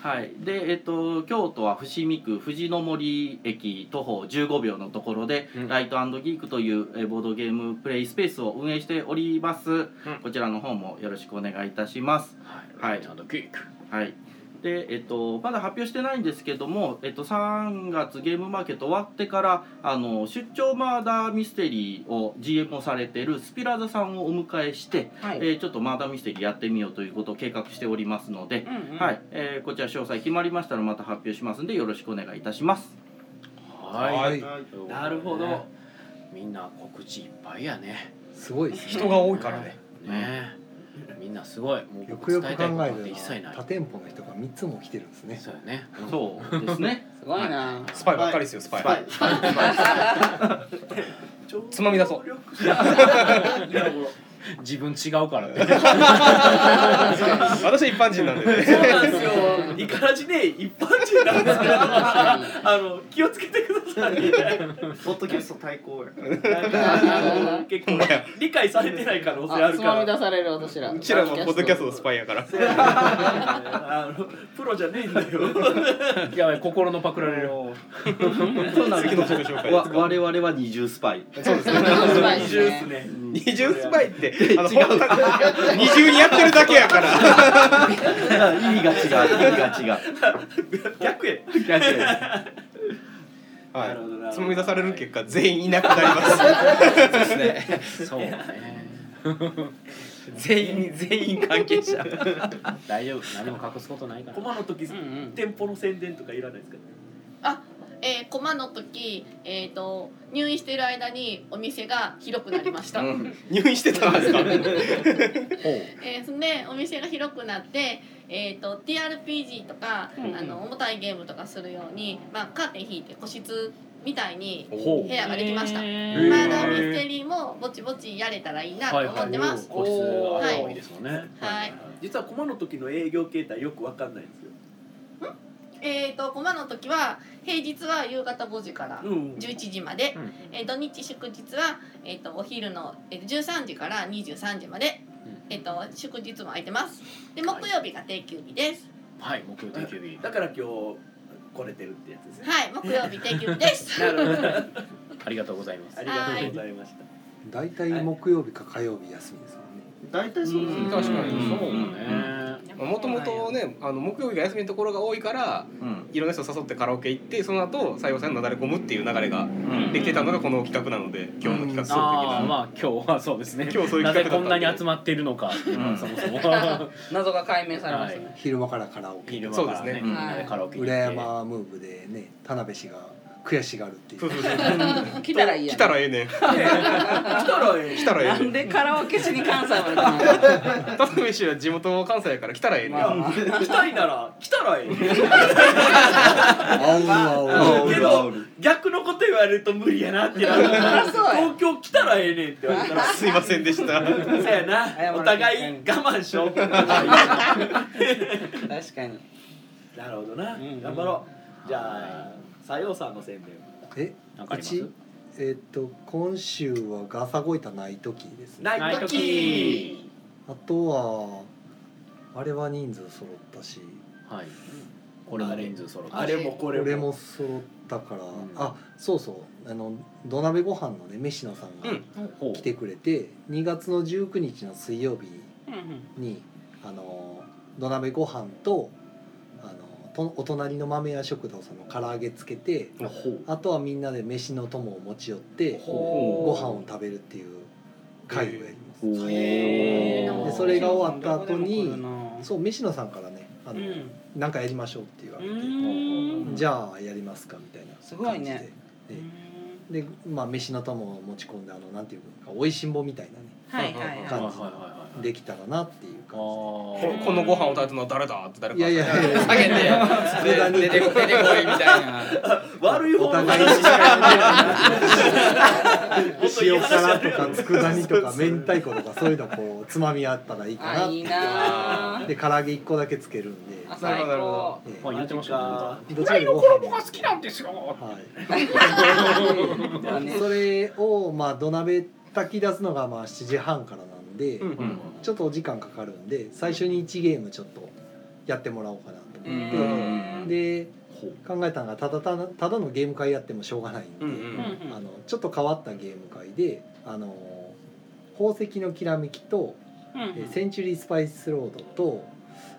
はい、でえっ、と京都は伏見区藤の森駅徒歩15秒のところで、うんライトギークというえーボードゲームプレイスペースを運営しております。こちらの方もよろしくお願いいたします。はいちゃんとクイックはい。で、えっと、まだ発表してないんですけども、えっと、3月ゲームマーケット終わってからあの出張マーダーミステリーを GM をされているスピラーザさんをお迎えして、はいえーちょっとマーダーミステリーやってみようということを計画しておりますので、うんうんはいえーこちら詳細決まりましたらまた発表しますんでよろしくお願いいたします。はい、はい。なるほど。みんな告知いっぱいやね。すごいですね。人が多いからね。ねみんなすごい。もうよくよく考伝えたいことなんえるて一切ない。と他店舗の人が三つも来てるんですねそうよね。そうですね。すごいな。スパイばっかりですよスパイ。はいつまみ出そう。自分違うからね。私一般人なんでね。そうなんですよ。イカラジね一般人なんですから、あの気をつけてください。ポッドキャスト対抗や結構理解されてない可能性あるあつから。まみ出される私らうちらのポッドキャストのスパイやからあのプロじゃねえんだよ。やばい心のパクられるそうなんです次の自己紹介わ我々は二重スパイ。そうですね二重っすね。二重スパイってあの本当に二重にやってるだけやから意味が違う意味が違う。逆や。逆や。はなるほどないつまみ出される結果全員いなくなります。そうですね。そうね。全員全員関係者。大丈夫。何も隠すことないから。コマの時うんうん。店舗の宣伝とかいらないですか？あえー、コマの時、えー、と入院してる間にお店が広くなりました、うん。入院してたんですか？えー、そんでお店が広くなって、えー、と TRPG とか、うんあの重たいゲームとかするように、まあ、カーテン引いて個室みたいに部屋ができました、へマー。ダーミステリーもぼちぼちやれたらいいなと思ってます、個室が多い。ですもんね。はい。実はコマの時の営業形態よくわかんないんですよ。えー、とコマの時は平日は夕方5時からうん。11時まで、うん。えー、土日祝日は、えー、とお昼の、えー、13時から23時まで、えー、と祝日も空いてます。で木曜日が定休日です。はい木曜定休日。だから今日来れてるってやつですね。はい木曜日定休日です。なるほど。ありがとうございます。ありがとうございました。大体木曜日か火曜日休みですもんね。大体そうですね。確かに。そうねもともとねあの木曜日が休みのところが多いからうん。いろんな人誘ってカラオケ行ってその後採用さんになだれ込むっていう流れができてたのがこの企画なので今日の企画的な。ああまあ今日はそうですね。今日そういうなぜ企画こんなに集まっているのかそもそも。謎が解明されましたね、昼間からカラオケ。昼間からそうですね。ねみん。カラオケ裏山ムーブでね田辺氏が悔しがるっていう。そうそうそう。来たらいいやん来たらええねん。来たらええ来たらええねん。なんでカラオケしに関西まで来たの？田辺氏は地元関西やから来たらええねん。来たいなら来たらええ。あうあう。けど逆のこと言われると無理やなってなるからそうや。東京来たらええねんって言われたらすいませんでした。そうやな。お互い我慢しよう。確かに。なるほどな。うん。頑張ろう。じゃあ西洋さんの宣伝。え？なんかあります？うち？えっと今週はガサゴイタない時です。ねナイトキーあとはあれは人数揃ったし。はい。これも人数揃ってあれもここれも。れも揃ったから、ん。あそうそう。あの土鍋ご飯のね飯野さんが来てくれて、2月の19日の水曜日うんにあの土鍋ご飯ととお隣の豆屋食堂さんの唐揚げつけてあとはみんなで飯の友を持ち寄ってほご飯を食べるっていう会をやります。でそれが終わった後にそう飯野さんからねあの、うん。なんかやりましょうって言わうれて、じゃあやりますかみたいなすごいね。感じで。でまあ飯の友を持ち込んであのなんていうかおいしんぼみたいなねはいはいはい。感じ。はいはいはいはいできたらなっていう感こあこのご飯を食べたのは誰だって誰かいやいやいや下げてで出てこ出てこいみたいな。悪いじでお方の互いに塩辛とか佃煮とか明太子とかそういうのこうつまみあったらいいかなあいいなあで唐揚げ1個だけつけるんで。なるほどなるほ高えまあ言ってましたね。どちらでご飯も好きなんですよはい。ね それをまあ土鍋炊き出すのがまあ7時半からで、うんうんちょっとお時間かかるんで最初に1ゲームちょっとやってもらおうかなとう思って、んで考えたのがただただただのゲーム会やってもしょうがないんで、うんうんうん。あのちょっと変わったゲーム会であの宝石のきらめきと、うんえセンチュリースパイスロードと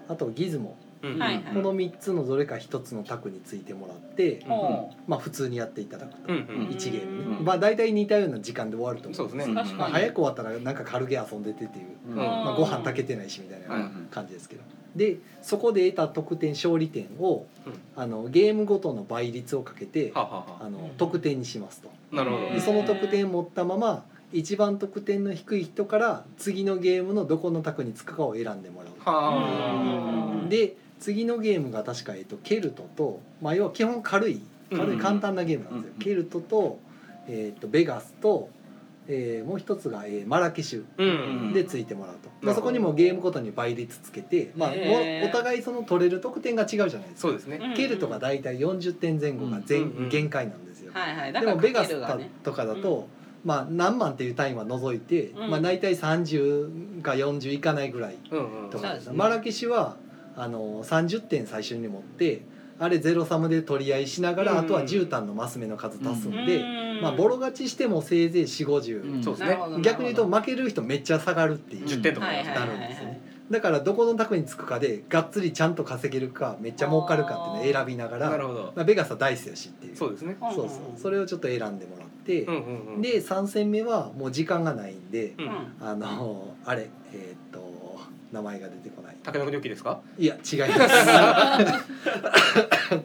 あとギズモ。うんはいはい。この3つのどれか1つの卓についてもらって、ほまあ普通にやっていただくと、うんうん。1ゲームね、うんまあ大体似たような時間で終わると思そうですね。う確かまあ、に早く終わったらなんか軽げ遊んでてっていう、うん。まあ、ご飯炊けてないしみたいはいな感じですけど、でそこで得た得点勝利点を、うん。あのゲームごとの倍率をかけて、はあはあはあ。の得点にしますと。あなるほど。でその得点を持ったまま一番得点の低い人から次のゲームのどこの卓につくかを選んでもらう。はで次のゲームが確か、えっと、ケルトと、まあ、要は基本軽い軽うん。い簡単なゲームなんですよ、うんケルトと,、えっとベガスと、えーもう一つが、えーマラケシュあうんでついてもらうと、まあ、なるほど。そこにもゲームごとに倍率つけて、まあ、おお互いその取れる得点が違うじゃないですか。そうですね。うんケルトが大体40点前後が全、うんうん。限界なんですよ、はいはい。だでもベガスかとかだと、まあ、何万っていう単位は除いて、うん。まあ、大体30か40いかないぐらいうんうん。とかそうですね。マラケシュはあの30点最初に持ってあれゼロサムで取り合いしながら、うん。あとは絨毯のマス目の数足すんで、うん。まあ、ボロ勝ちしてもせいぜい4 5 0うんそうですね。逆に言うとな負ける人めっちゃ下がるっていう。10点とかはいはいなるんですよねだからどこの卓につくかでがっつりちゃんと稼げるかめっちゃ儲かるかっていうのを選びながらなるほど。まあ、ベガスはダイスやしっていう。そうですね。そうそう。それをちょっと選んでもらって、うんうんうんで3戦目はもう時間がないんで、うん。あのあれ名前が出てこない。竹の子ニョッキですか？いや違いま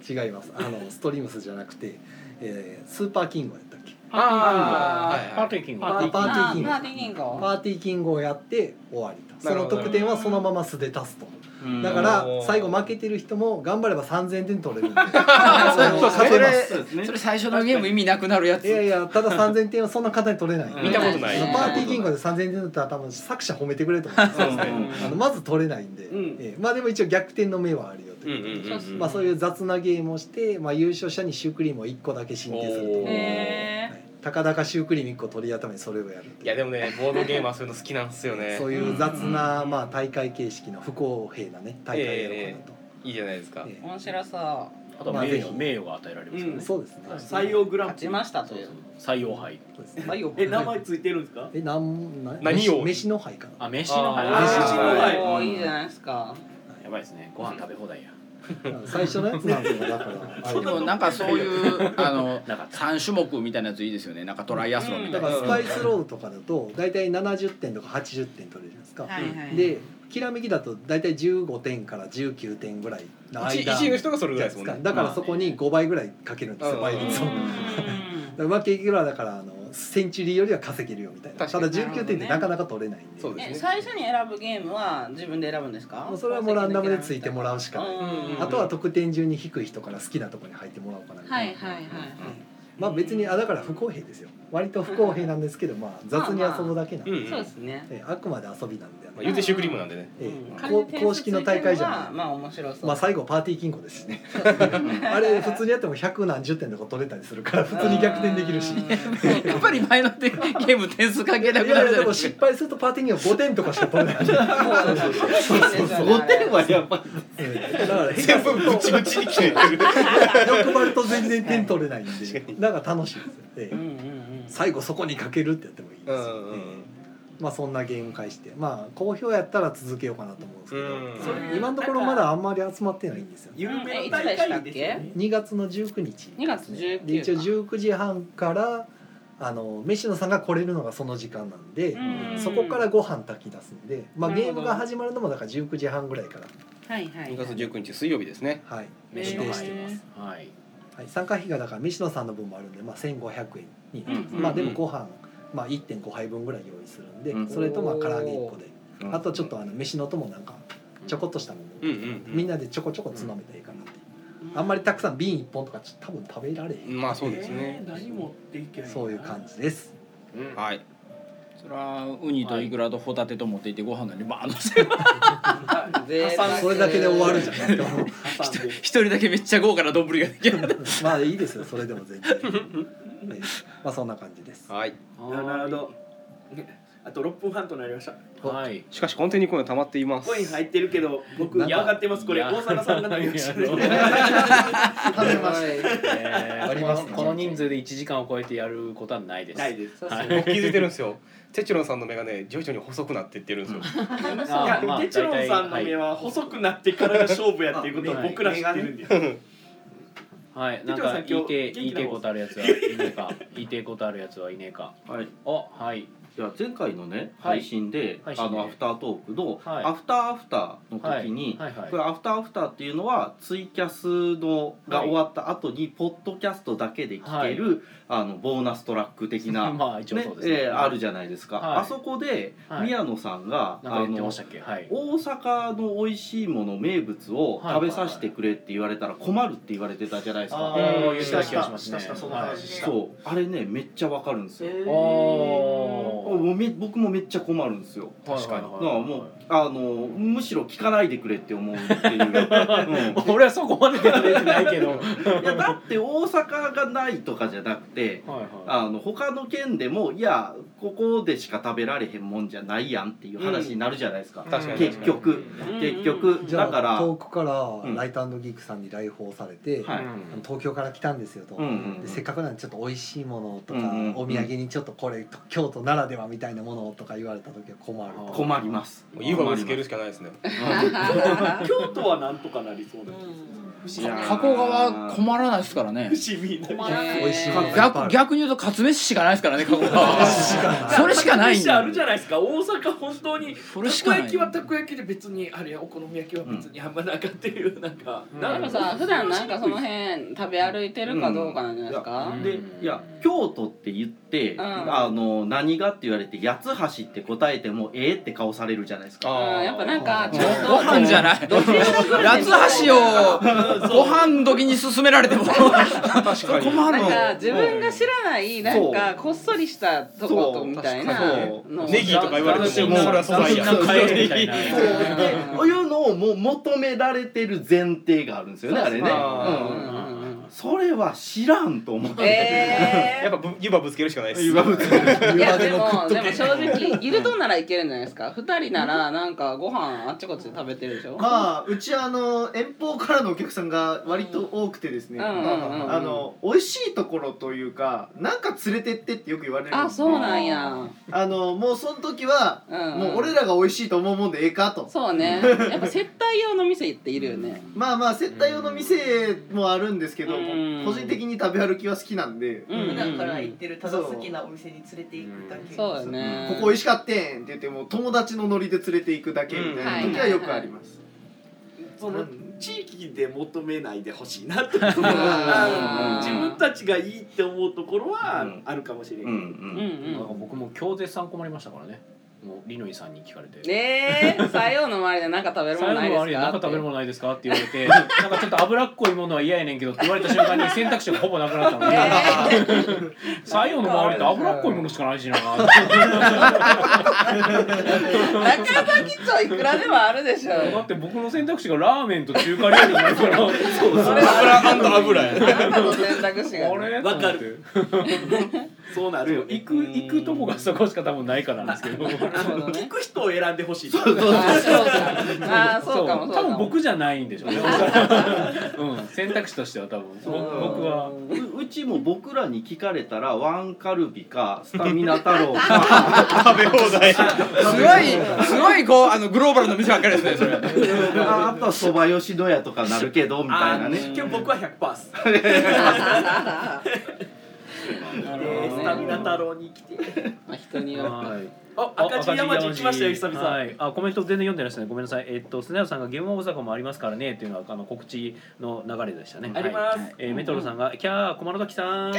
す。違います。あのストリームスじゃなくて、えースーパーキングやったっけ？あパーティーキング。パーティーキング。パーティーキング。パーティーキングをやって終わり。とその得点はそのまま素で足すと。うん。だから最後負けてる人も頑張れば3000点取れるんで。そ勝てます。れそれ最初のゲーム意味なくなるやつ。いやいやただ3000点はそんな簡単に取れない。見たことない。パーティーキングで3000点だったら多分作者褒めてくれると思うんですまず取れないんで、うん。ええ。まあでも一応逆転の目はあるよとう。ん。いうことで、うん。うん。うん。まあ、そういう雑なゲームをして、まあ、優勝者にシュークリームを1個だけ進呈すると。はいたかだかシュークリーム1個取り頭にそれをやるといやでもねボードゲームはそういうの好きなんですよね。そういう雑な、まあ、大会形式の不公平なね大会をやろうかなと、いいじゃないですか。え面白そう。あとは名誉名誉が与えられますよえねそうですね。採用グラン勝ちプリ。ましたという。採用杯。そうですね。はいよえ名前ついてるんですか？えなんな何を？飯飯の杯かな。あ飯の杯。飯の杯。いいじゃないですか。やばいですね。ご飯食べ放題や最初のやつなんていうのはだから。でもなんかそういう あのなかった三種目みたいなやついいですよね。なんかトライアスロンみたいなだからスパイスロードとかだと大体70点とか80点取れるじゃないですか、はいはいできらめきだと大体15点から19点ぐらいの間。一位の人がそれぐらいですもんね。だからそこに5倍ぐらいかけるんですよ倍率を。だからまあ結局はだからあのセンチュリーよりは稼げるよみたいな。ただ確かに。19点ってなかなか取れないんで。えそうですね。最初に選ぶゲームは自分で選ぶんですか？もうそれはもうランダムでついてもらうしかない。うんあとは得点順に低い人から好きなところに入ってもらおうかなみたいな。はいはいはい。まあ別にあだから不公平ですよ割と不公平なんですけどまあ雑に遊ぶだけなんで、うんうん。そうですね。えあくまで遊びなんで、まあ言うてシュークリームなんでね。えうん。こ公式の大会じゃない。まあ面白そう。まあ最後パーティー金庫ですしね。あれ普通にやっても百何十点とか取れたりするから普通に逆転できるし。やっぱり前のゲーム点数関係ないくなる。じゃないでも失敗するとパーティー金庫5点とかしか取れないんで。5点はやっぱええだから全部ブチブチに切れてる。欲張ると全然点取れないんで。だから楽しいですよ、ええ。うんうんうん最後そこにかけるってやってもいいですよ、うんうんうん。ええまあそんなゲーム会してまあ好評やったら続けようかなと思うんですけど、うん。今のところまだあんまり集まってないんですよ。有え名な大会ですよけね。2月の19日2月19で一応19時半からあの飯野さんが来れるのがその時間なんで、うん。そこからご飯炊き出すんで、まあ、ゲームが始まるのもだから19時半ぐらいから、はいはい2月19日水曜日ですね。はい、予定してます、はい。はい、参加費がだから飯野さんの分もあるんで、まあ、1500円に、うんまあでもご飯、まあ、1.5杯分ぐらい用意するんで、うん。それとまあ唐揚げ1個で、うんあとちょっとあの飯のともなんかちょこっとしたもの、うんうんうん。みんなでちょこちょこつまめたらいいかなって、あんまりたくさん瓶1本とかちょっと多分食べられへん、まあそうですね。えー何持っていけないそういう感じです。はいそれはウニとイクラとホタテと持っていってご飯のにバーンとして贅沢 それだけで終わるじゃん。で 一人だけめっちゃ豪華な丼ができるまあいいですよそれでも全然、ええまあそんな感じです。はい。なるほどあと6分半となりました。はい。しかしコンテにコイン溜まっています。コイン入ってるけど僕分なんかかってますこれ。いや大阪さんが何をしてる？食べましたえ。ーありますね。この人数で1時間を超えてやることはないです。ないです。はい。僕気づいてるんですよ。テチロンさんの目がね徐々に細くなっていってるんですよ。あいーまあやテチロンさんの目は細くなってからが勝負やっていうことを僕ら知ってるんですはい、なんか言いて元気な方言いてえことあるやつはいねえか。言 いてえことあるやつはいねえか。はい。おはいいや前回のねはい。配信で、配信で。あのアフタートークの、はい。アフターアフターの時に、はい。はい。はいこれアフターアフターっていうのはツイキャスのが終わった後にポッドキャストだけで聞ける、あのボーナストラック的な、まあ一応そうですね。えーあるじゃないですか、はい。あそこではい。宮野さんが、なんか言ってましたっけ？はい。大阪の美味しいもの名物を食べさせてくれって言われたら困るって言われてたじゃないですか、あー言ってた。気がしますねしたしたその話した。そう。あれねめっちゃわかるんですよ、おもうめ僕もめっちゃ困るんですよ。確かに。だからもうあのむしろ聞かないでくれって思うっていう、うん。俺はそこまで出てないけど。いやだって大阪がないとかじゃなくてはいはい。あの他の県でもいやここでしか食べられへんもんじゃないやんっていう話になるじゃないですか、確かに結局。結局。じゃだから。あ遠くからうん。ライトギークさんに来訪されて、東京から来たんですよと、うんうんでせっかくなんでちょっと美味しいものとか、うんうんお土産にちょっとこれ京都ならではみたいなものとか言われた時は困ると困りますもう湯葉ぶつけるしかないですね。京都はなんとかなりそうなんですいや加古川困らないですからね。逆に言うとカツ飯しかないですからね加古川。それしかないんあるじゃないですか。大阪本当にたこ焼きはたこ焼きで別にあれお好み焼きは別にあんまなんかっていうなんか、でもさ普段なんかその辺食べ歩いてるかどうかなんじゃないですか、でいや京都って言って、ん。あの何がって言われて八つ橋って答えてもええって顔されるじゃないですかうんやっぱなんかちょっとご飯じゃない。八つ橋をご飯時に勧められても。確かに。困るなんか自分が知らないなんかこっそりしたとことみたいなネギとか言われてもそれは素材や斬新なカエルみたいなそう。でこういうのをもう求められてる前提があるんですよねあれね、うんそれは知らんと思って、え やっぱぶ湯葉ぶつけるしかないです。湯葉ぶつける。ー、いやでもでも正直ギルドならいけるんじゃないですか。二人ならなんかご飯あっちこっちで食べてるでしょ？まあうちあの遠方からのお客さんが割と多くてですね、うんうんうんあの美味しいところというかなんか連れてってってよく言われるんで。すあそうなんや。あのもうその時は、うん。もう俺らが美味しいと思うもんでええかと。そうね。やっぱ接待用の店っているよね。まあまあ接待用の店もあるんですけど、うん。個人的に食べ歩きは好きなんで、うん普段から行ってるただ好きなお店に連れて行くだけそうだね。ここ美味しかってんって言っても友達のノリで連れて行くだけみたいな。時はよくあります、その地域で求めないでほしいなって自分たちがいいって思うところはうん。あるかもしれない、うんうんうん。なんか僕も今日絶賛困りましたからねもうリノイさんに聞かれて。ねえ西洋の周りで何か食べるものないですか？最後のあれなんか食べるものないですか？って言われて。なんかちょっと脂っこいものは嫌やねんけどって言われた瞬間に選択肢がほぼなくなったので。最後 の周りって脂っこいものしかないしな。中崎町いくらでもあるでしょだって僕の選択肢がラーメンと中華料理になるから。そうそれ油油やあなたの選択肢があれわかるそうなるよ行く行くとこがそこしか多分ないからなんですけど。聞く人を選んでほしい。あそうかあそうかもそうかも。多分僕じゃないんでしょうね。うん。選択肢としては多分。ぼ僕は。ううちも僕らに聞かれたらワンカルビかスタミナ太郎か。食べ放題。すごいすごいこうあのグローバルの店ばっかりですねそれ。ああとはそば吉野家とかなるけどみたいなね。今日僕は100%っす えースタミナ太郎に来て。まあ人によって。はい。あ赤字山地行きましたよ久々、はい、あコメント全然読んでないですね。ごめんなさい。えっとスネアさんがゲーム大阪もありますからねっていうのはあの告知の流れでしたね。あります。はい。えーメトロさんがキャー小丸時さん。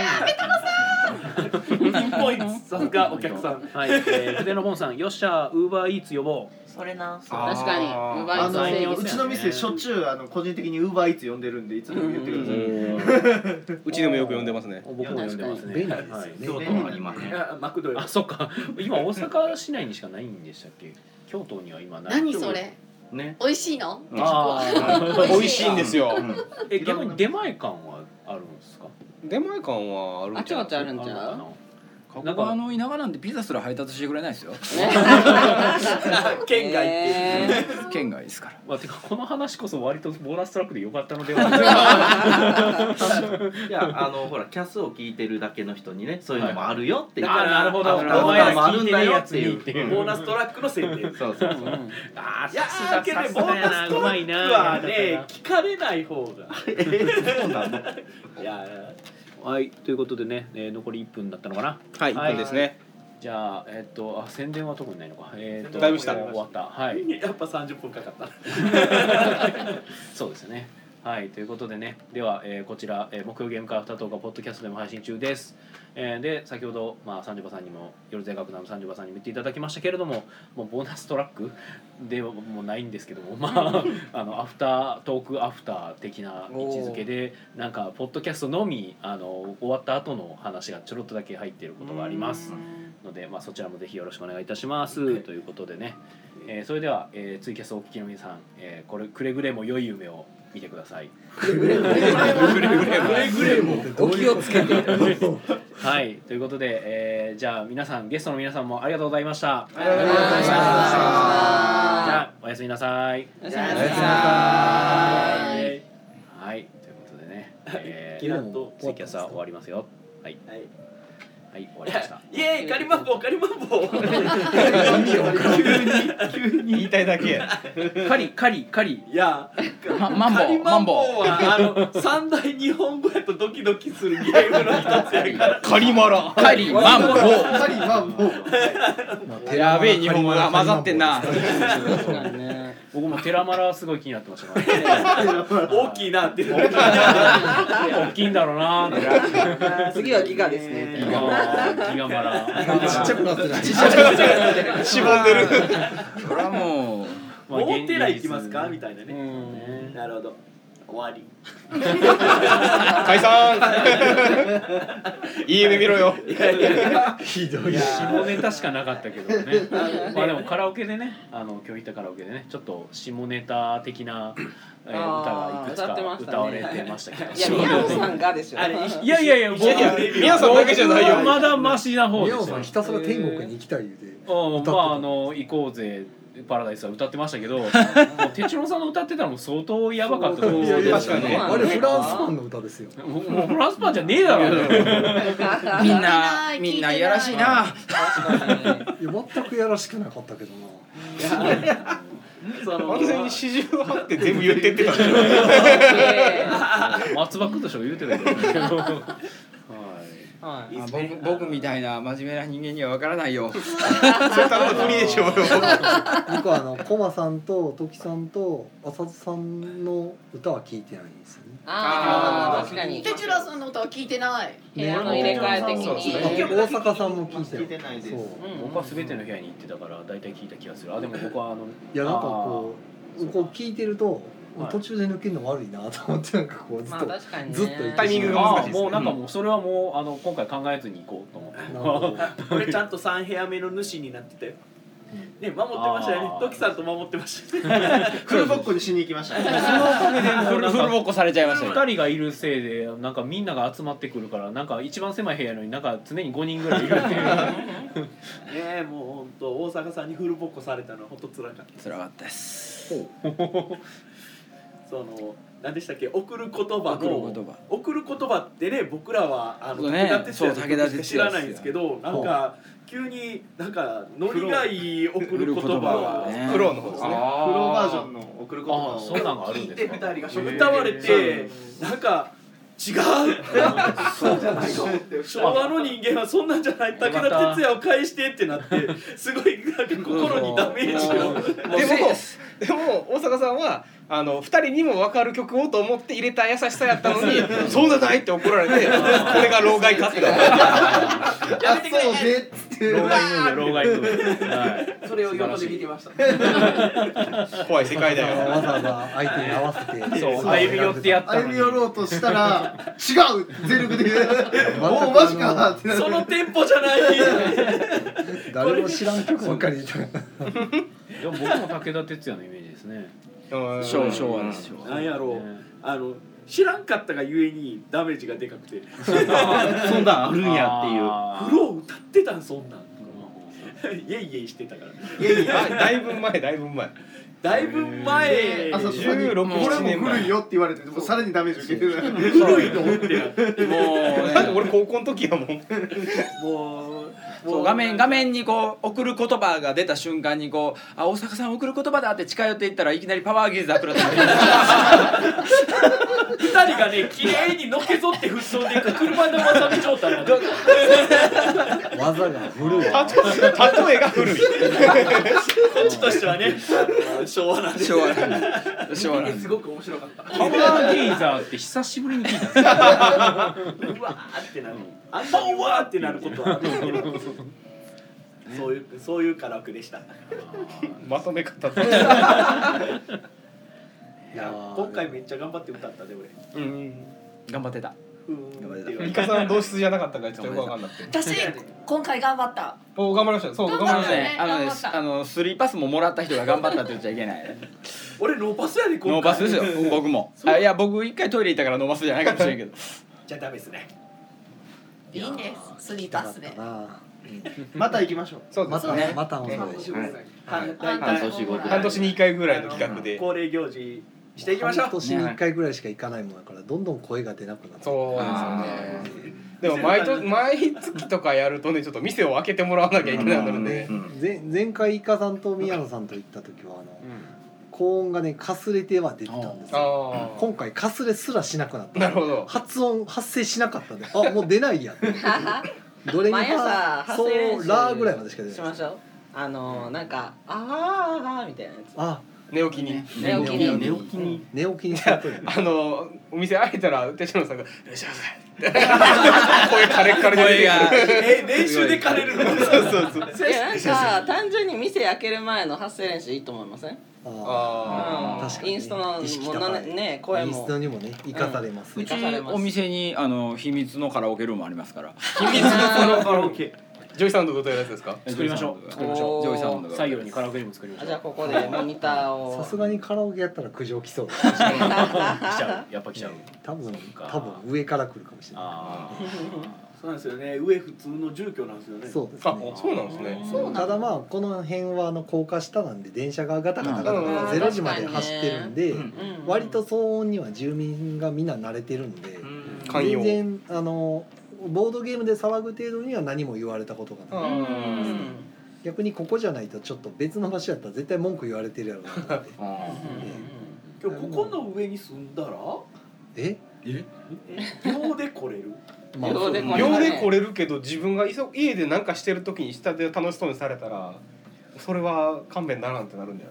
ピンポイント。さすがお客さん。はい、えー、筆のボンさんよっしゃウーバーイーツ呼ぼうそれな。確かに。うまいあの正義うちの店しょっちゅうあの個人的にウーバーイーツ呼んでるんでいつでも言ってください、うちでもよく呼んでますね。僕も読んでますね。便利ですよねはい。京都はありませんいやマクドよあそっか。今大阪市内にしかないんでしたっけ？京都には今ない。何それ？ね。美味しいの？あ美味しいんですよ。え逆に出前館はあるんですか？出前館はあるんちゃう？あちこちあるんちゃう？加古川の田舎なんてピザすら配達してくれないですよ。県外。っていう県外ですから。まあ、てかこの話こそ割とボーナストラックでよかったのでは。いやあのほらキャスを聞いてるだけの人にねそういうのもあるよっていう、あなるほど。あのお前らもあるんだよって聞いいうてねえやつにっていう。ボーナストラックの宣伝そうそうそう。あーいやーけどボーナストラックなはね聞かれない方が。そうなの。いやはいということでね、えー残り1分だったのかな？はい、一分ですね。じゃあえっとあ宣伝は特にないのか？えっとだいぶした。終わった。はい。ー やっぱ30分かかった。そうですね。はいということでね。では、えーこちら、えー木曜ゲームカフタートークはポッドキャストでも配信中です。えーで先ほど、まあ、三条場さんにも夜勢楽団の三条場さんにも言っていただきましたけれどももうボーナストラックではもうないんですけどもまああのアフタートークアフター的な位置づけでなんかポッドキャストのみあの終わった後の話がちょろっとだけ入っていることがあります。ので、まあ、そちらもぜひよろしくお願いいたします、ということでね、えーそれでは、えーツイキャスお聞きの皆さん、えーこれくれぐれも良い夢を見てください。くれぐれもくれぐれもってはい、ということで、えーじゃあ皆さんゲストの皆さんもありがとうございました。ありがとうございました。じゃあおやすみなさい。おやすみなさい。はい、ということでね、えキラッとツイキャスは終わりますよ。はい、はいはい、終わりました。イエーイカリマンボウカリマンボウ。言いたいだけや。カリカリカリ。いやまマンボウカリマンボウマンはあの三大日本語やとドキドキするゲームの一つやから。カリマラ。カリマンボウ。カリマンボウ。やべえ日本語が混ざってんな僕もテラマラはすごい気になってましたからね。大きいなって 大きいんだろうな。ーって。次はギガですね。ギガ。マラ。ちっちゃくなってない。ちっちゃくなってない。しぼんでる。それはもう。まあ大寺行きますか？みたいなね。うん。なるほど終わり解散。いい夢見ろよ。ひどい下ネタしかなかったけどね。まあでもカラオケでね、あの今日行ったカラオケでね、ちょっと下ネタ的な、えー、歌がいくつか歌われてましたけど。いや宮尾さんがですよあれいやいやいや、僕いやいや宮尾さんだけじゃないよまだマシな方でしたよ宮尾さん。ひたすら天国に行きたい言うてうん、歌ってたまああの行こうぜパラダイスは歌ってましたけど、もう哲郎さんの歌ってたのも相当やばかったと思うんですよ確かにあれフランスパンの歌ですよもうフランスパンじゃねえだろ。みんなみんないやらしいないや全くやらしくなかったけどな完全に四十八って全部言ってってたでしょ。松葉君としては言うてたけど。はい。はい。あ僕僕みたいな真面目な人間にはわからないよ。それただのフリーでしょ。うよ。僕はあのコマさんとトキさんと浅津さんの歌は聞いてないんですよね。ああ確かに。哲郎さんの歌は聞いてない。部屋の入れ替え的に。あ大阪さんも聞いて聞いてない。ですそう。僕は全ての部屋に行ってたから大体聞いた気がする。あでも僕はあのいやなんかこうこう聞いてるとはい途中で抜けるの悪いなと思ってなんかこうずっまあと確かにね。ずっとタイミングがあ難しいですね。もうなんかもうそれはもうあの今回考えずに行こうと思って。これちゃんと三部屋目の主になってたよね守ってましたよねトキさんと守ってましたね。フルボッコにしに行きましたそのおかげでフルなんかフルボッコされちゃいましたよ二人がいるせいでなんかみんなが集まってくるからなんか一番狭い部屋のになんか常に5人ぐらいいるっていう。ねえもう本当大阪さんにフルボッコされたのは本当辛かった。辛かったですその何でしたっけ？送る言葉の送る言葉。送る言葉ってね僕らはあの、そうね。武田鉄矢知らないんですけどなんか急になんかノリがいい送る言葉をね。フローの方ですね。フローバージョンの送る言葉。をああそんなんがあるんですか？聞いて二人が食歌われてなんか違うそうじゃない昭和の人間はそんなんじゃない武田鉄矢を返してってなってすごいなんか。心にダメージをでもでも大阪さんはあの二人にも分かる曲をと思って入れた優しさやったのに そうじゃないって怒られて これが老害かって。なったやめて。くれそうねっつって老害老害はい。それを横で見てました。怖い世界だよ。わざわざ相手に合わせて。そう歩み寄ってやったのに。歩み寄ろうとしたら違う全力で。おおマジかってなってそのテンポじゃない。誰も知らん曲ばっかり言ってでも僕も武田鉄矢のイメージですね。うん。昭昭和ですよ。なんやろう。ね。あの知らんかったがゆえにダメージがでかくて。そんなんあるんやっていう。風呂歌ってたんそんなん。イエイイエイしてたから。いやいやだいぶ前だいぶ前。だいぶ前。あそうそう16これ7年も古い前よって言われてもう。さらにダメージ受けてる古いのって もう。だって俺高校の時やもん。もうそう画面画面にこう送る言葉が出た瞬間にこう「あ大阪さん送る言葉だ」って近寄っていったらいきなりパワーゲーザー食らって。二人がね綺麗にのけぞって吹っ飛んでいく車のわさび状態になってる技が古い例えが古い。こっちとしてはね。昭和なんで。昭和なん昭和なんすごく面白かった。パワーゲイザーって久しぶりに聞いたんですようわーってなるあんうわーってなることはあるけど そういうそういうカラオケでした。まとめ方。いや今回めっちゃ頑張って歌ったで俺。うん頑張ってた。うーんって言われてイカさん同室じゃなかったからちょっとよくわかんなくて。私今回頑張った。お頑張りました。そう頑張りましたね。あのねあのスリーパスももらった人が頑張ったって言っちゃいけない。俺ノーパスやで今回。ノーパスですよ。僕も。あいや僕一回トイレ行ったからノーパスじゃないかもしれんけど。じゃあダメですね。いいんですスリーパスで。なまた行きましょう。そうですまたね。またお願いします。はい。半半年後ぐらい。半年に1回ぐらいの企画で。恒例行事していきましょう。半年に1回ぐらいしか行かないもんだからどんどん声が出なくなって。そうですよね。でも毎年毎月とかやるとねちょっと店を開けてもらわなきゃいけなくなるんで。うん。前前回イカさんと宮野さんと行った時はあの、高音がねかすれては出てたんですよ。あ今回かすれすらしなくなっあた。なるほど。発音発生しなかったんであもう出ないや ってどれに毎朝そ発声練習うラーぐらいまでしか出ないしましょう。あのなんか「あーあー」みたいなやつ。あ。寝起きに。寝起きに。寝起きに。寝起きに。するといいあのお店開いたら手品さんが「いらっしゃいませ」声カレッカレで出てくる。え練習で枯れるの？そうそうそう。いやなんか単純に店開ける前の発声練習いいと思いません？ああ確かにね。インストのもう高ない。ね声も。インストにもね生かされます。ねうちお店にあの秘密のカラオケルームありますから。秘密のカラオケ。ジョイサウンドとどうやつですか？作りましょう。作りましょおー。ジョイサウンドう作業にカラオケにも作りましょう。あじゃあここでモニターを。さすがにカラオケやったら苦情来そう。だ来ちゃう。やっぱ来ちゃう。多分多分上から来るかもしれない。あそうなんですよね。上普通の住居なんですよね。あそうですね。そうなんです。ねただまあこの辺はあの高架下なんで電車がガタガタガタうん。ガタゼロ時まで走ってるんでうん。割と騒音には住民がみんな慣れてるんで寛容。全然あのボードゲームで騒ぐ程度には何も言われたことがない。逆にここじゃないとちょっと別の場所やったら絶対文句言われてるやろうなって。今日ここの上に住んだら？え？秒で来れる？まあ秒で来れる。秒で来れるけど自分がいそ家で何かしてる時に下で楽しそうにされたらそれは勘弁ならんってなるんじゃ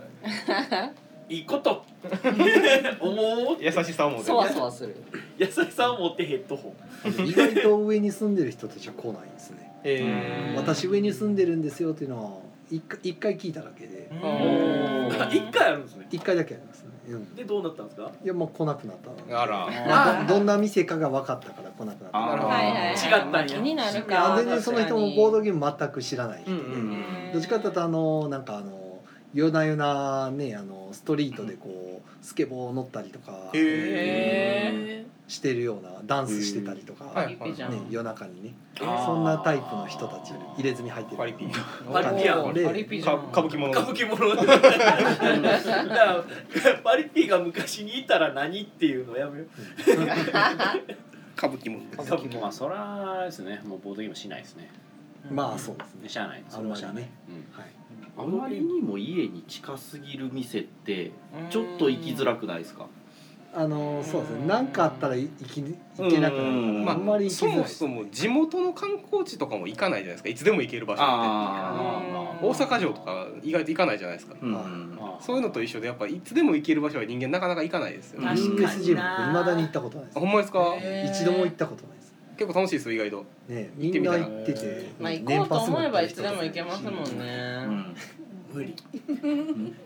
ない？いいこと。思う？優しさを持ってそわそわする。優しさを持ってヘッドホン。意外と上に住んでる人たちは来ないんですね。え私上に住んでるんですよっていうのは一回一回聞いただけで。あ一回あるんですね。一回だけありますね、うん、でどうなったんですか？いやもう来なくなった。あら。まあどどんな店かが分かったから来なくなった。なるほどはいはいはい違ったんや。気になるか全然その人もボードゲーム全く知らない人で、うんどっちかっていうとあのなんかあの夜な夜なねあのストリートでこうスケボー乗ったりとかへへしてるようなダンスしてたりとか、はいね、夜中にね。そんなタイプの人たち入れ墨入ってるパリピパリピやんで。パリピじゃん。か歌舞伎者歌舞伎者だからパリピが昔にいたら何っていうのやめよう。歌舞伎者あさっきもまあそらですね。もうボードゲームしないですね。まあそうですね。しゃあない。それはしゃあない、うん。はいあまりにも家に近すぎる店ってちょっと行きづらくないですか？あのそうですね。何かあったら行き行けなくなるから、まああんまりそもそも地元の観光地とかも行かないじゃないですか。いつでも行ける場所って。あ大阪城とか意外と行かないじゃないですか、そういうのと一緒でやっぱいつでも行ける場所は人間なかなか行かないですよね、USJ もいまだに行ったことないです。ほんまですか？一度も行ったことない結構楽しいですよ意外と。ね行ってみたら。みんな行っててまあ行こうと思えばいつでも行けますもんね。うん。無理。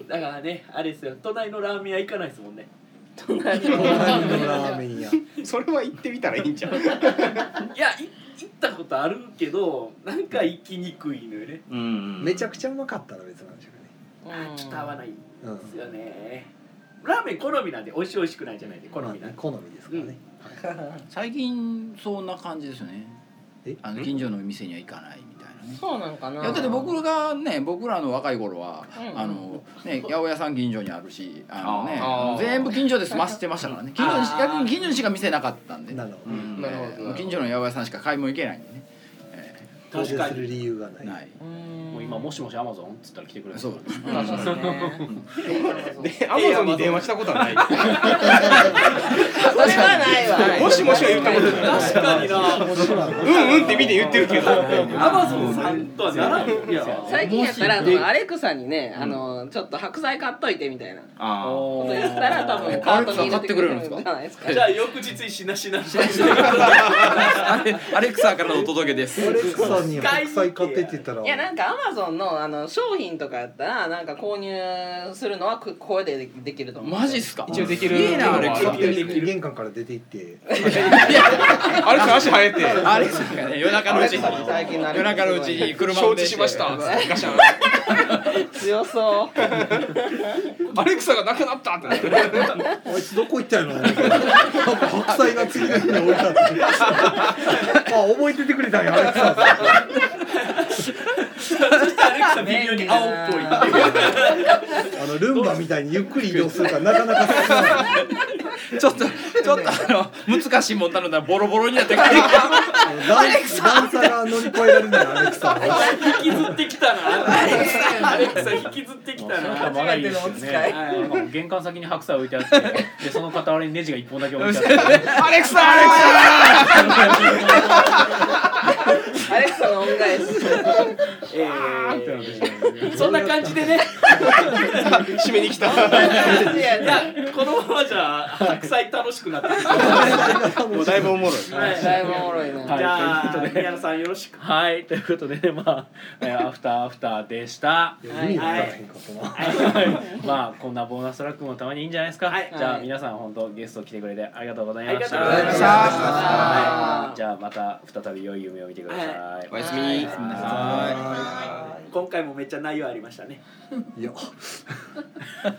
だからねあれですよ。隣のラーメン屋行かないですもんね。隣のラーメン屋。それは行ってみたらいいんじゃん いやい行ったことあるけどなんか行きにくいのよね。うんめちゃくちゃうまかったら別なんでしょうあちょっと合わないですよね。ラーメン好みなんで美味しい美味しくないじゃないで好みなんで。好みですからね、最近そんな感じですよね。え？あの近所の店には行かないみたいなね。そうなんかな。いやだって僕がね僕らの若い頃は、うん。あのね八百屋さん近所にあるしあのねあー。全部近所で済ませてましたからね。近所にあー。逆に近所にしか店なかったんで。なるほど。うん。なるほど。えーもう近所の八百屋さんしか買い物行けないんでね、え登確かに。場する理由がない。ーない。もう今もしもしアマゾンっつったら来てくれるそう確かにねでアマゾンに電話したことはない。それはないわ。もしもしは言ったことない。確かにな。うんうんって見て言ってるけど。アマゾンさんとはならん。最近やったらあのアレクサにねあのちょっと白菜買っといてみたいな。あこと言ったら多分カートに入れてくれるんじゃないですか。じゃあ翌日にしなしな あれアレクサからのお届けです。アレクサに白菜買ってって言ったら。いやなんかアマゾンのあの商品とかやったらなんか購入するのはこ声でできると思う。マジっすか？一応できる。いいな。アレクサできるできる玄関から出て行って。あれか足生えて。アレクサがね。夜中のうちに。夜中のうちに車承運転知しました。ガシャン強そう。アレクサがなくなったって。なってあいつどこ行ったんやろな。んか白菜が次の日に置いてあって。あ覚えててくれたんやアレクサそしてアレクサ微妙に青っぽいっいあのルンバみたいにゆっくり移動するからなかなか進まないちょっとちょっとあの難しいもん頼んだらボロボロになってくる段段差が乗り越えられないアレクサ引きずってきたなアレクサ引きずってきたな初めてのお使い玄関先に白菜置いてあってでその傍らにネジが一本だけ置いてあってアレクサアレクサの恩返し。えー。そんな感じでね。締めに来た。いやこのままじゃ白菜楽しくなって もうだいぶおもろい。はいだいぶおもろいね。はいじゃあということで。宮野さんよろしく。はいということでねまあ、えーアフターアフターでした。意味わからへんかったなはい。まあこんなボーナストラックもたまにいいんじゃないですか、はい。じゃあはい。皆さん本当ゲスト来てくれてありがとうございました。ありがとうございました。はい。じゃあまた再び良い夢を見てください、おやすみ。は今回もめっちゃ内容ありましたね。いや